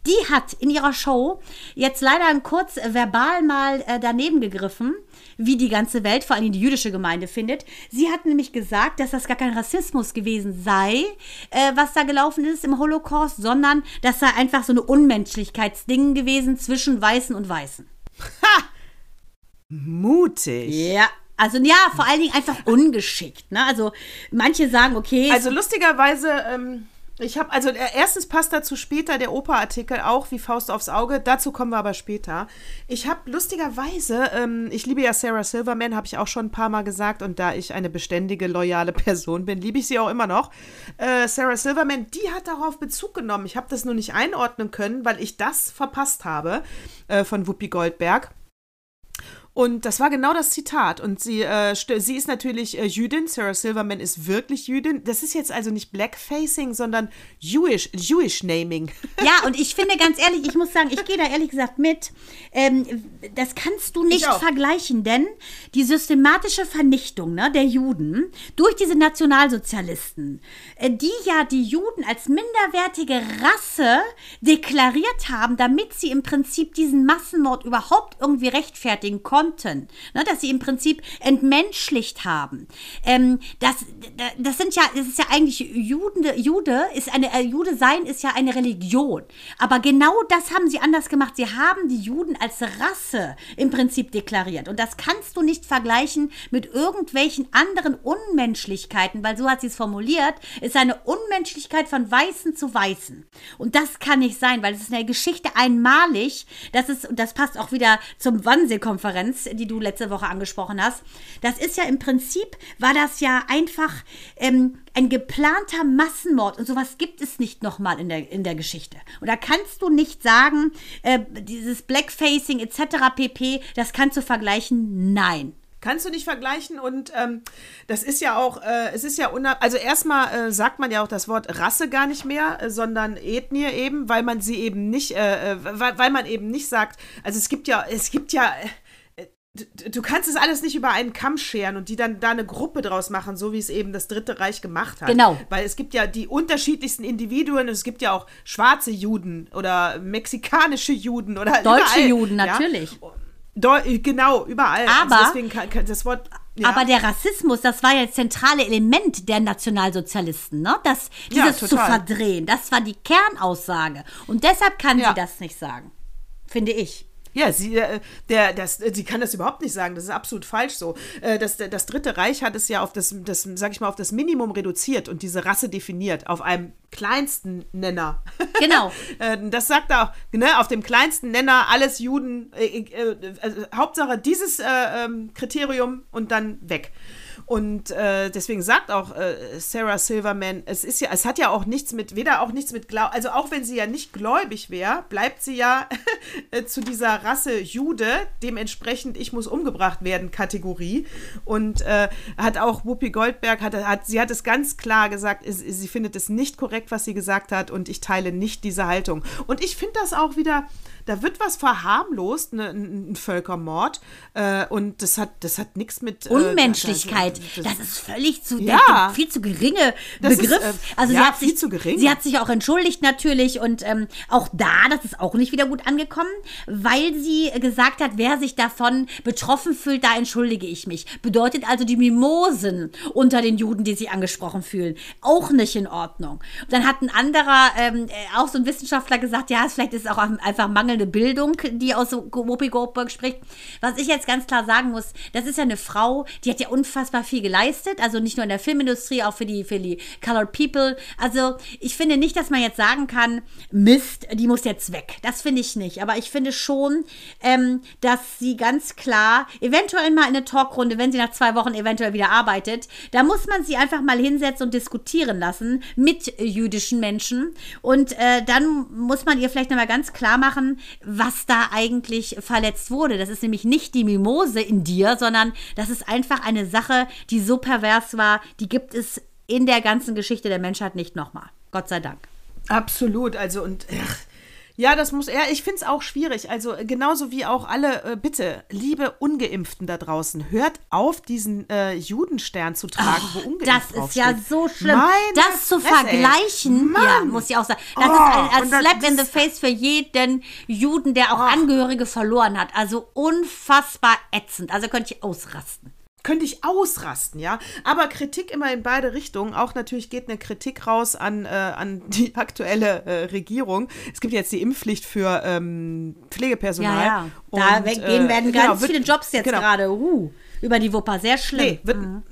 Die hat in ihrer Show jetzt leider kurz äh, verbal mal äh, daneben gegriffen, wie die ganze Welt, vor allem die jüdische Gemeinde findet. Sie hat nämlich gesagt, dass das gar kein Rassismus gewesen sei, äh, was da gelaufen ist im Holocaust, sondern das sei einfach so eine Unmenschlichkeitsding gewesen zwischen Weißen und Weißen. Mutig. Ja. Also ja, vor allen Dingen einfach ungeschickt. Ne? Also manche sagen, okay, Also lustigerweise, ähm, Ich habe, also äh, erstens passt dazu später der Opa-Artikel auch wie Faust aufs Auge. Dazu kommen wir aber später. Ich habe lustigerweise, ähm, ich liebe ja Sarah Silverman, habe ich auch schon ein paar Mal gesagt. Und da ich eine beständige, loyale Person bin, liebe ich sie auch immer noch. Äh, Sarah Silverman, die hat darauf Bezug genommen. Ich habe das nur nicht einordnen können, weil ich das verpasst habe äh, von Whoopi Goldberg. Und das war genau das Zitat. Und sie, äh, sie ist natürlich äh, Jüdin. Sarah Silverman ist wirklich Jüdin. Das ist jetzt also nicht Blackfacing, sondern Jewish, Jewish Naming. Ja, und ich finde ganz ehrlich, ich muss sagen, ich gehe da ehrlich gesagt mit. Ähm, das kannst du nicht vergleichen, denn die systematische Vernichtung ne, der Juden durch diese Nationalsozialisten, äh, die ja die Juden als minderwertige Rasse deklariert haben, damit sie im Prinzip diesen Massenmord überhaupt irgendwie rechtfertigen konnten konnten, ne, dass sie im Prinzip entmenschlicht haben. Ähm, das, das sind ja, das ist ja eigentlich Jude, Jude ist eine äh, Jude sein ist ja eine Religion. Aber genau das haben sie anders gemacht. Sie haben die Juden als Rasse im Prinzip deklariert. Und das kannst du nicht vergleichen mit irgendwelchen anderen Unmenschlichkeiten, weil so hat sie es formuliert, ist eine Unmenschlichkeit von Weißen zu Weißen. Und das kann nicht sein, weil es ist in der Geschichte einmalig. Das ist, das passt auch wieder zum Wannsee-Konferenz Konferenz, die du letzte Woche angesprochen hast. Das ist ja im Prinzip, war das ja einfach ähm, ein geplanter Massenmord und sowas gibt es nicht nochmal in der, in der Geschichte. Und da kannst du nicht sagen, äh, dieses Blackfacing etc. pp, das kannst du vergleichen. Nein. Kannst du nicht vergleichen und ähm, das ist ja auch, äh, es ist ja unab also erstmal äh, sagt man ja auch das Wort Rasse gar nicht mehr, äh, sondern Ethnie eben, weil man sie eben nicht, äh, äh, weil, weil man eben nicht sagt, also es gibt ja, es gibt ja, Du, du, kannst es alles nicht über einen Kamm scheren und die dann da eine Gruppe draus machen, so wie es eben das Dritte Reich gemacht hat. Genau. Weil es gibt ja die unterschiedlichsten Individuen, es gibt ja auch schwarze Juden oder mexikanische Juden oder deutsche überall, Juden natürlich. Ja? genau, überall. Also Aber also deswegen kann, kann das Wort ja. Aber der Rassismus, das war ja das zentrale Element der Nationalsozialisten, ne? Das, dieses ja, zu verdrehen, das war die Kernaussage. Und deshalb kann ja. sie das nicht sagen, finde ich. Ja, sie, äh, der, das, sie kann das überhaupt nicht sagen. Das ist absolut falsch so. Äh, das, das Dritte Reich hat es ja auf das, das, sag ich mal, auf das Minimum reduziert und diese Rasse definiert, auf einem kleinsten Nenner. Genau. Äh, das sagt er auch, ne, auf dem kleinsten Nenner alles Juden, äh, äh, also Hauptsache dieses äh, ähm, Kriterium und dann weg. Und äh, deswegen sagt auch äh, Sarah Silverman, es ist ja, es hat ja auch nichts mit, weder auch nichts mit Glauben, also auch wenn sie ja nicht gläubig wäre, bleibt sie ja äh, zu dieser Rasse Jude, dementsprechend ich muss umgebracht werden Kategorie. Und äh, hat auch Whoopi Goldberg, hat, hat, sie hat es ganz klar gesagt, sie, sie findet es nicht korrekt, was sie gesagt hat und ich teile nicht diese Haltung. Und ich finde das auch wieder da wird was verharmlost, ne, ein Völkermord. Äh, und das hat, das hat nichts mit. Äh, Unmenschlichkeit. Das, das, das, ist völlig zu, ja, viel zu geringe Begriff. Ist, äh, also ja, sie hat viel sich, zu gering. Sie hat sich auch entschuldigt natürlich und ähm, auch da, das ist auch nicht wieder gut angekommen, weil sie gesagt hat, wer sich davon betroffen fühlt, da entschuldige ich mich. Bedeutet also die Mimosen unter den Juden, die sich angesprochen fühlen, auch nicht in Ordnung. Und dann hat ein anderer, ähm, äh, auch so ein Wissenschaftler gesagt, ja, vielleicht ist es auch einfach mangelnde mangelnde Bildung, die aus Whoopi Goldberg spricht. Was ich jetzt ganz klar sagen muss, das ist ja eine Frau, die hat ja unfassbar viel geleistet, also nicht nur in der Filmindustrie, auch für die, für die Colored People. Also ich finde nicht, dass man jetzt sagen kann, Mist, die muss jetzt weg. Das finde ich nicht. Aber ich finde schon, ähm, dass sie ganz klar, eventuell mal in eine Talkrunde, wenn sie nach zwei Wochen eventuell wieder arbeitet, da muss man sie einfach mal hinsetzen und diskutieren lassen mit jüdischen Menschen. Und äh, dann muss man ihr vielleicht nochmal ganz klar machen, was da eigentlich verletzt wurde. Das ist nämlich nicht die Mimose in dir, sondern das ist einfach eine Sache, die so pervers war, die gibt es in der ganzen Geschichte der Menschheit nicht nochmal. Gott sei Dank. Absolut. Also und ach, ja, das muss er. Ich finde es auch schwierig. Also genauso wie auch alle, äh, bitte, liebe Ungeimpften da draußen, hört auf, diesen äh, Judenstern zu tragen, oh, wo ungeimpft Das ist ja so schlimm. Meine das zu Fresse, vergleichen, ja, muss ich auch sagen. Das oh, ist ein, ein Slap in the face für jeden Juden, der auch oh. Angehörige verloren hat. Also unfassbar ätzend. Also könnte ich ausrasten könnte ich ausrasten, ja. Aber Kritik immer in beide Richtungen. Auch natürlich geht eine Kritik raus an, äh, an die aktuelle äh, Regierung. Es gibt jetzt die Impfpflicht für ähm, Pflegepersonal. Ja, ja. Da und, weggehen äh, werden ganz genau, viele Jobs jetzt genau. gerade. Uh, über die Wupper, sehr schlimm. Nee, wird, mhm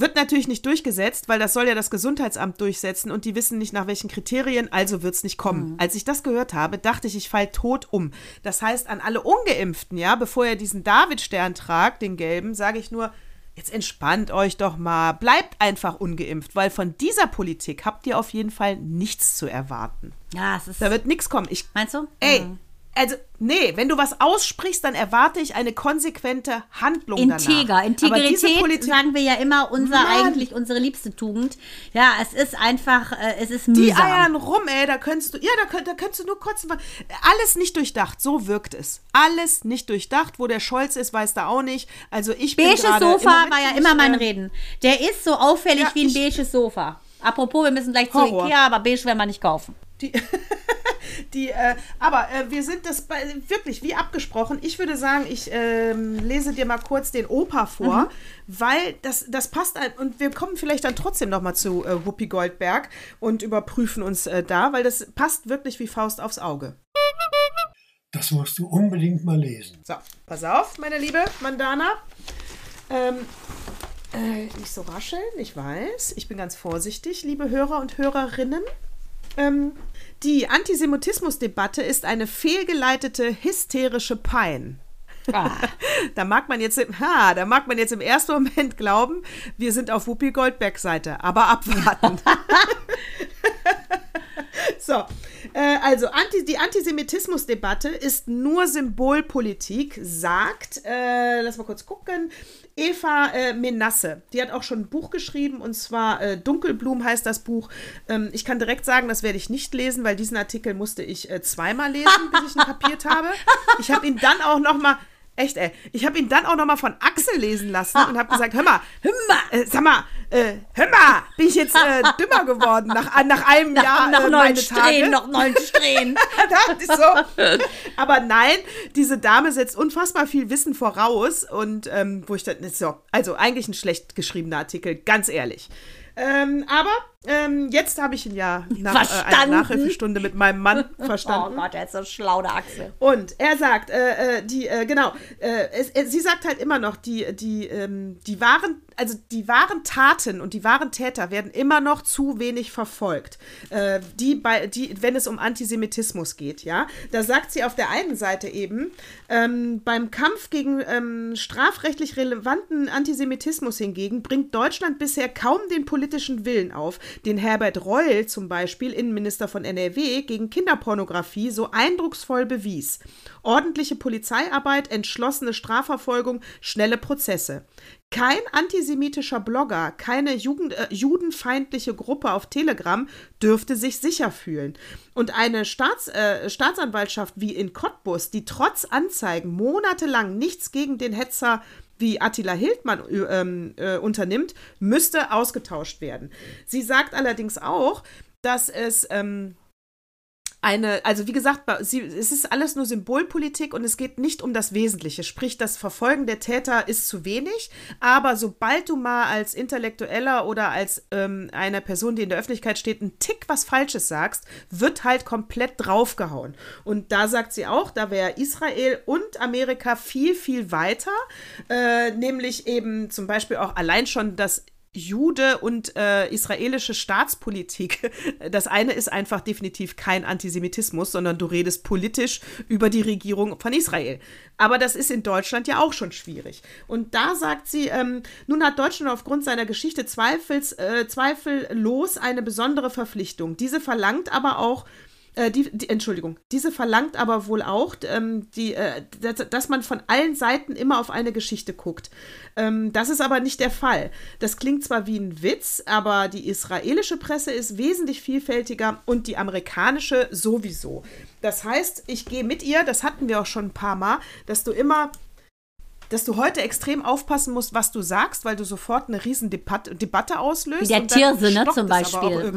Wird natürlich nicht durchgesetzt, weil das soll ja das Gesundheitsamt durchsetzen und die wissen nicht nach welchen Kriterien, also wird es nicht kommen. Mhm. Als ich das gehört habe, dachte ich, ich fall tot um. Das heißt, an alle Ungeimpften, ja, bevor ihr diesen Davidstern tragt, den gelben, sage ich nur, jetzt entspannt euch doch mal, bleibt einfach ungeimpft, weil von dieser Politik habt ihr auf jeden Fall nichts zu erwarten. Ja, es ist. Da wird nichts kommen. Ich, meinst du? Ey, mhm also, nee, wenn du was aussprichst, dann erwarte ich eine konsequente Handlung Integer. danach. Integrität Politik, sagen wir ja immer unser, eigentlich unsere liebste Tugend. Ja, es ist einfach, äh, es ist mühsam. Die eiern rum, ey, da könntest du, ja, da, könnt, da könntest du nur kotzen. Alles nicht durchdacht, so wirkt es. Alles nicht durchdacht. Wo der Scholz ist, weiß da auch nicht. Also ich bin Beiges Sofa war ja immer mein Reden. Der ist so auffällig ja, wie ein beiges Sofa. Apropos, wir müssen gleich Horror. zu Ikea, aber beige werden wir nicht kaufen. Die Die, äh, aber äh, wir sind das bei, wirklich wie abgesprochen. Ich würde sagen, ich äh, lese dir mal kurz den Opa vor, mhm. weil das, das passt ein, und wir kommen vielleicht dann trotzdem noch mal zu äh, Whoopi Goldberg und überprüfen uns äh, da, weil das passt wirklich wie Faust aufs Auge. Das musst du unbedingt mal lesen. So, pass auf, meine liebe Mandana. Ähm, äh, nicht so rascheln, ich weiß. Ich bin ganz vorsichtig, liebe Hörer und Hörerinnen. Ähm, die Antisemitismusdebatte ist eine fehlgeleitete hysterische Pein. Ah. da mag man jetzt, ha, da mag man jetzt im ersten Moment glauben, wir sind auf Whoopi Goldberg Seite, aber abwarten. so, äh, also anti, die Antisemitismusdebatte ist nur Symbolpolitik, sagt, äh, lass mal kurz gucken, Eva äh, Menasse. Die hat auch schon ein Buch geschrieben und zwar äh, Dunkelblum heißt das Buch. Ähm, ich kann direkt sagen, das werde ich nicht lesen, weil diesen Artikel musste ich äh, zweimal lesen, bis ich ihn kapiert habe. Ich habe ihn dann auch noch mal Echt, ey. Ich habe ihn dann auch nochmal von Axel lesen lassen und habe gesagt, hör mal, hör mal, äh, sag mal, äh, hör mal, bin ich jetzt äh, dümmer geworden nach, nach einem nach, Jahr nach äh, neun Strähnen, noch neun Strähnen. ich so. Aber nein, diese Dame setzt unfassbar viel Wissen voraus und ähm, wo ich dann, so, also eigentlich ein schlecht geschriebener Artikel, ganz ehrlich. Ähm, aber ähm, jetzt habe ich ihn ja nach äh, einer Nachhilfestunde mit meinem Mann verstanden. Oh Gott, er ist so schlau, der Axel. Und er sagt, äh, äh, die, äh, genau, äh, es, es, sie sagt halt immer noch, die, die, ähm, die wahren, also die wahren Taten und die wahren Täter werden immer noch zu wenig verfolgt. Äh, die bei, die, wenn es um Antisemitismus geht, ja. Da sagt sie auf der einen Seite eben, ähm, beim Kampf gegen ähm, strafrechtlich relevanten Antisemitismus hingegen bringt Deutschland bisher kaum den politischen Willen auf, den Herbert Reul zum Beispiel, Innenminister von NRW, gegen Kinderpornografie so eindrucksvoll bewies. Ordentliche Polizeiarbeit, entschlossene Strafverfolgung, schnelle Prozesse. Kein antisemitischer Blogger, keine Jugend, äh, judenfeindliche Gruppe auf Telegram dürfte sich sicher fühlen. Und eine Staats, äh, Staatsanwaltschaft wie in Cottbus, die trotz Anzeigen monatelang nichts gegen den Hetzer wie Attila Hildmann ähm, äh, unternimmt, müsste ausgetauscht werden. Sie sagt allerdings auch, dass es ähm, eine, also wie gesagt, sie, es ist alles nur Symbolpolitik und es geht nicht um das Wesentliche. Sprich, das Verfolgen der Täter ist zu wenig, aber sobald du mal als Intellektueller oder als ähm, eine Person, die in der Öffentlichkeit steht, einen Tick was Falsches sagst, wird halt komplett draufgehauen. Und da sagt sie auch, da wäre Israel und Amerika viel, viel weiter, äh, nämlich eben zum Beispiel auch allein schon das Jude und äh, israelische Staatspolitik. Das eine ist einfach definitiv kein Antisemitismus, sondern du redest politisch über die Regierung von Israel. Aber das ist in Deutschland ja auch schon schwierig. Und da sagt sie, ähm, nun hat Deutschland aufgrund seiner Geschichte zweifels, äh, zweifellos eine besondere Verpflichtung. Diese verlangt aber auch äh, die, die, Entschuldigung, diese verlangt aber wohl auch, ähm, die, äh, dass, dass, man von allen Seiten immer auf eine Geschichte guckt. Ähm, das ist aber nicht der Fall. Das klingt zwar wie ein Witz, aber die israelische Presse ist wesentlich vielfältiger und die amerikanische sowieso. Das heißt, ich gehe mit ihr, das hatten wir auch schon ein paar Mal, dass du immer dass du heute extrem aufpassen musst, was du sagst, weil du sofort eine riesen Debatte, Debatte auslöst. Wie der Tierse, ne, zum Beispiel.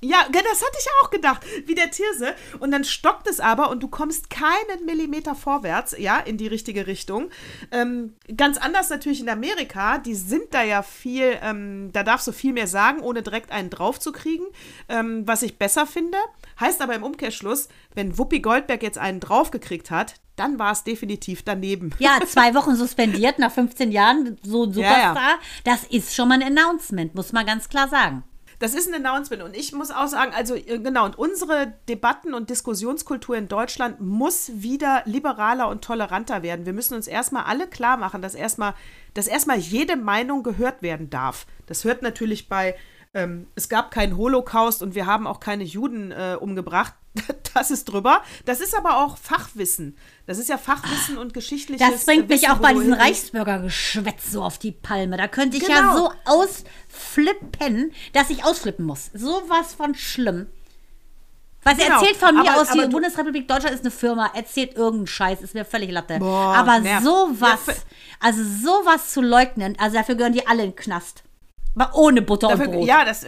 Ja, das hatte ich auch gedacht, wie der Tirse. Und dann stockt es aber und du kommst keinen Millimeter vorwärts, ja, in die richtige Richtung. Ähm, ganz anders natürlich in Amerika. Die sind da ja viel, ähm, da darfst du viel mehr sagen, ohne direkt einen drauf zu kriegen. Ähm, was ich besser finde. Heißt aber im Umkehrschluss, wenn Wuppi Goldberg jetzt einen draufgekriegt hat, dann war es definitiv daneben. Ja, zwei Wochen suspendiert nach 15 Jahren, so ein Ja, Superstar. ja. Das ist schon mal ein Announcement, muss man ganz klar sagen. Das ist ein Announcement und ich muss auch sagen, also äh, genau, und unsere Debatten- und Diskussionskultur in Deutschland muss wieder liberaler und toleranter werden. Wir müssen uns erstmal alle klar machen, dass erstmal, dass erstmal jede Meinung gehört werden darf. Das hört natürlich bei, ähm, es gab keinen Holocaust und wir haben auch keine Juden äh, umgebracht. Das ist drüber. Das ist aber auch Fachwissen. Das ist ja Fachwissen und geschichtliches Das bringt mich Wissen, auch bei diesem Reichsbürgergeschwätz so auf die Palme. Da könnte ich ja Genau. so ausflippen, dass ich ausflippen muss. Sowas von schlimm. Was Genau. erzählt von mir Aber- aus, die aber du- Bundesrepublik Deutschland ist eine Firma, erzählt irgendeinen Scheiß, ist mir völlig Latte. Boah, Aber nervt. sowas, Ja, also sowas zu leugnen, also dafür gehören die alle in den Knast. Aber ohne Butter und Dafür, Brot. ja, das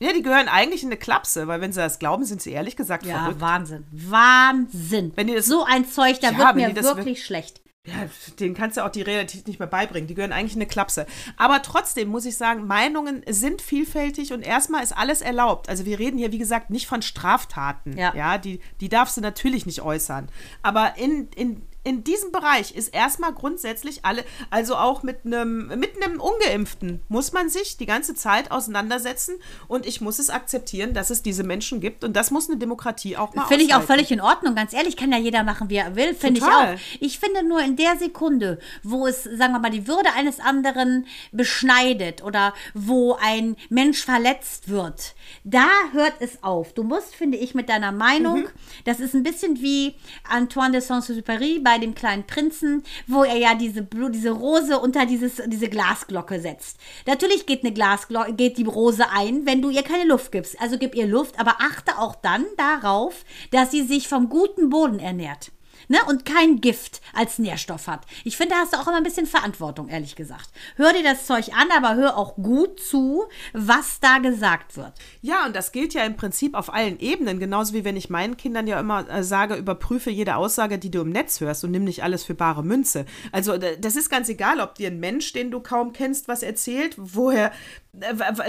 ja, die gehören eigentlich in eine Klapse, weil wenn sie das glauben, sind sie ehrlich gesagt Ja, verrückt. Wahnsinn. Wahnsinn. Wenn die das- so ein Zeug, da Ja, wird mir wirklich schlecht. Ja, denen kannst du auch die Realität nicht mehr beibringen. Die gehören eigentlich in eine Klapse. Aber trotzdem muss ich sagen, Meinungen sind vielfältig und erstmal ist alles erlaubt. Also wir reden hier, wie gesagt, nicht von Straftaten. Ja. die, die darfst du natürlich nicht äußern. Aber in, in, in diesem Bereich ist erstmal grundsätzlich alle, also auch mit einem mit einem Ungeimpften, muss man sich die ganze Zeit auseinandersetzen und ich muss es akzeptieren, dass es diese Menschen gibt und das muss eine Demokratie auch mal Finde ich auch völlig in Ordnung. Ganz ehrlich, kann ja jeder machen, wie er will. Finde ich auch. Ich finde nur in der Sekunde, wo es, sagen wir mal, die Würde eines anderen beschneidet oder wo ein Mensch verletzt wird, da hört es auf. Du musst, finde ich, mit deiner Meinung, Mhm. das ist ein bisschen wie Antoine de Saint-Exupéry bei dem kleinen Prinzen, wo er ja diese, diese Rose unter dieses, diese Glasglocke setzt. Natürlich geht eine Glasglocke, geht die Rose ein, wenn du ihr keine Luft gibst. Also gib ihr Luft, aber achte auch dann darauf, dass sie sich vom guten Boden ernährt. Ne? Und kein Gift als Nährstoff hat. Ich finde, da hast du auch immer ein bisschen Verantwortung, ehrlich gesagt. Hör dir das Zeug an, aber hör auch gut zu, was da gesagt wird. Ja, und das gilt ja im Prinzip auf allen Ebenen, genauso wie wenn ich meinen Kindern ja immer äh, sage, überprüfe jede Aussage, die du im Netz hörst und nimm nicht alles für bare Münze. Also das ist ganz egal, ob dir ein Mensch, den du kaum kennst, was erzählt, woher,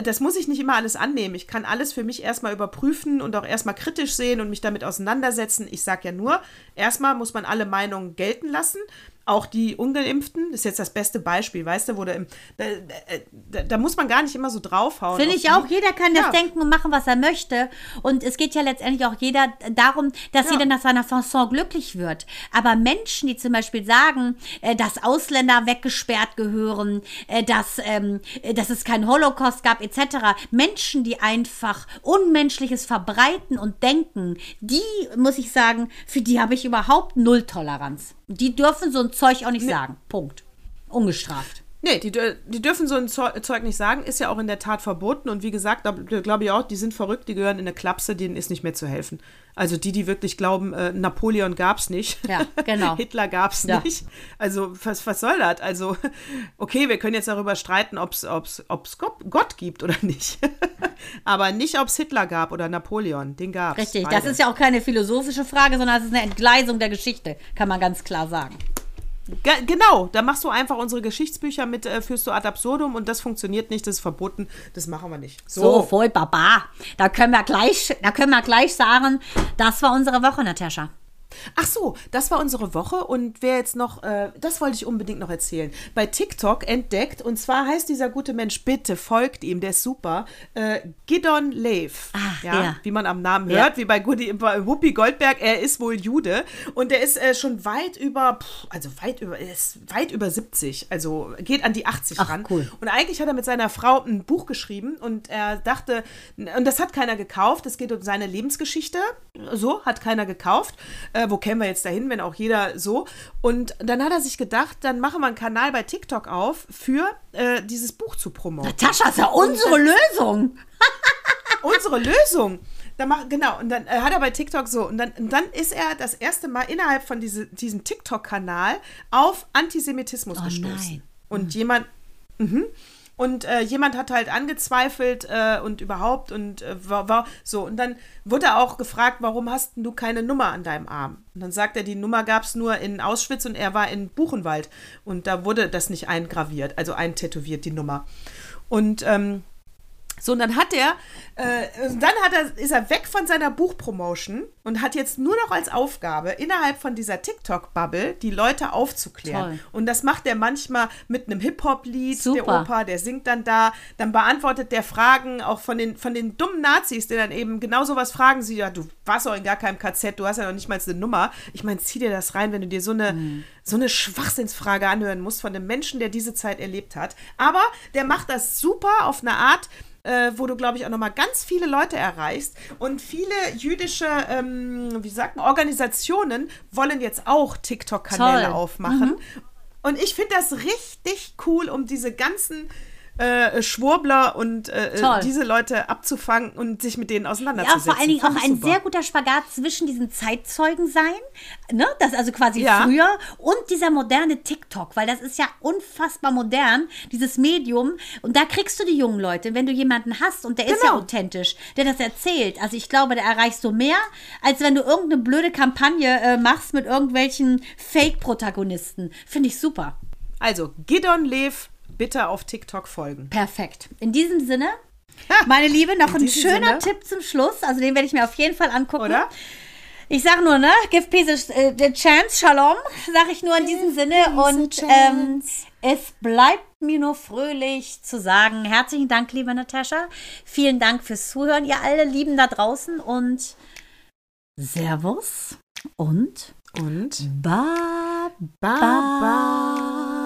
das muss ich nicht immer alles annehmen. Ich kann alles für mich erstmal überprüfen und auch erstmal kritisch sehen und mich damit auseinandersetzen. Ich sage ja nur, erstmal muss man alle Meinungen gelten lassen. Auch die Ungeimpften, das ist jetzt das beste Beispiel, weißt du, wo da, im, da, da, da muss man gar nicht immer so draufhauen. Finde ich auch. Jeder kann das Ja. denken und machen, was er möchte. Und es geht ja letztendlich auch jeder darum, dass Ja. jeder nach seiner Fasson glücklich wird. Aber Menschen, die zum Beispiel sagen, äh, dass Ausländer weggesperrt gehören, äh, dass, ähm, äh, dass es keinen Holocaust gab, etc. Menschen, die einfach Unmenschliches verbreiten und denken, die, muss ich sagen, für die habe ich überhaupt null Toleranz. Die dürfen so ein Zeug auch nicht sagen. Punkt. Ungestraft. Nee, die, die dürfen so ein Zeu- Zeug nicht sagen, ist ja auch in der Tat verboten. Und wie gesagt, da glaube ich auch, die sind verrückt, die gehören in eine Klapse, denen ist nicht mehr zu helfen. Also die, die wirklich glauben, äh, Napoleon gab es nicht. Ja, genau. Hitler gab es Ja. nicht. Also was, was soll das? Also, okay, wir können jetzt darüber streiten, ob es ob's, ob's Gott, Gott gibt oder nicht. Aber nicht, ob es Hitler gab oder Napoleon. Den gab es. Richtig, das ist ja auch keine philosophische Frage, sondern es ist eine Entgleisung der Geschichte, kann man ganz klar sagen. Ge genau, da machst du einfach unsere Geschichtsbücher mit, äh, führst du ad absurdum und das funktioniert nicht, das ist verboten, das machen wir nicht. So, voll Baba. Da können wir gleich, da können wir gleich sagen, das war unsere Woche, Natascha. Ach so, das war unsere Woche und wer jetzt noch, äh, das wollte ich unbedingt noch erzählen, bei TikTok entdeckt und zwar heißt dieser gute Mensch, bitte folgt ihm, der ist super, äh, Gidon Lev. Ach, ja, der. Wie man am Namen Ja. hört, wie bei, Gudi, bei Whoopi Goldberg, er ist wohl Jude und der ist äh, schon weit über, pff, also weit über, er ist weit über 70, also geht an die 80 Ach, ran. cool. Und eigentlich hat er mit seiner Frau ein Buch geschrieben und er dachte, und das hat keiner gekauft, es geht um seine Lebensgeschichte, so, hat keiner gekauft. Äh, wo kämen wir jetzt dahin, wenn auch jeder so? Und dann hat er sich gedacht, dann machen wir einen Kanal bei TikTok auf, für äh, dieses Buch zu promoten. Natascha ist ja unsere Lösung. Unsere Lösung. Da mach, genau, und dann äh, hat er bei TikTok so, und dann, und dann ist er das erste Mal innerhalb von diese, diesem TikTok-Kanal auf Antisemitismus gestoßen. nein. Und jemand, mhm. Und äh, jemand hat halt angezweifelt äh, und überhaupt und äh, war, war so. Und dann wurde auch gefragt, warum hast du keine Nummer an deinem Arm? Und dann sagt er, die Nummer gab es nur in Auschwitz und er war in Buchenwald. Und da wurde das nicht eingraviert, also eintätowiert, die Nummer. Und ähm, So, und dann hat er, äh, dann hat er, ist er weg von seiner Buchpromotion und hat jetzt nur noch als Aufgabe, innerhalb von dieser TikTok-Bubble die Leute aufzuklären. Toll. Und das macht er manchmal mit einem Hip-Hop-Lied, der. Opa, der singt dann da, dann beantwortet der Fragen auch von den, von den dummen Nazis, die dann eben genau sowas fragen, sie, ja, du warst doch in gar keinem KZ, du hast ja noch nicht mal eine Nummer. Ich meine, zieh dir das rein, wenn du dir so eine, Mhm. so eine Schwachsinnsfrage anhören musst von einem Menschen, der diese Zeit erlebt hat. Aber der macht das super auf eine Art, äh, wo du, glaube ich, auch nochmal ganz viele Leute erreichst. Und viele jüdische, ähm, wie sagt man, Organisationen wollen jetzt auch TikTok-Kanäle aufmachen. Und ich finde das richtig cool, um diese ganzen äh, Schwurbler und äh, Toll. diese Leute abzufangen und sich mit denen Ja, auseinanderzusetzen. vor allen Dingen Fand auch ein super. sehr guter Spagat zwischen diesen Zeitzeugen sein, ne, das also quasi Ja. früher und dieser moderne TikTok, weil das ist ja unfassbar modern, dieses Medium und da kriegst du die jungen Leute, wenn du jemanden hast und der ist ja Genau. authentisch, der das erzählt, also ich glaube, da erreichst du mehr, als wenn du irgendeine blöde Kampagne äh, machst mit irgendwelchen Fake-Protagonisten. Finde ich super. Also, Gidon Lev, bitte auf TikTok folgen. Perfekt. In diesem Sinne, meine Liebe, noch In ein schöner Sinne. Tipp zum Schluss. Also den werde ich mir auf jeden Fall angucken. Oder? Ich sage nur, ne? Give peace a äh, chance, Shalom, sage ich nur in diesem Sinne. peace a Und ähm, es bleibt mir nur fröhlich zu sagen, herzlichen Dank, liebe Natascha. Vielen Dank fürs Zuhören, ihr alle Lieben da draußen. Und Servus und Und Baba. Baba.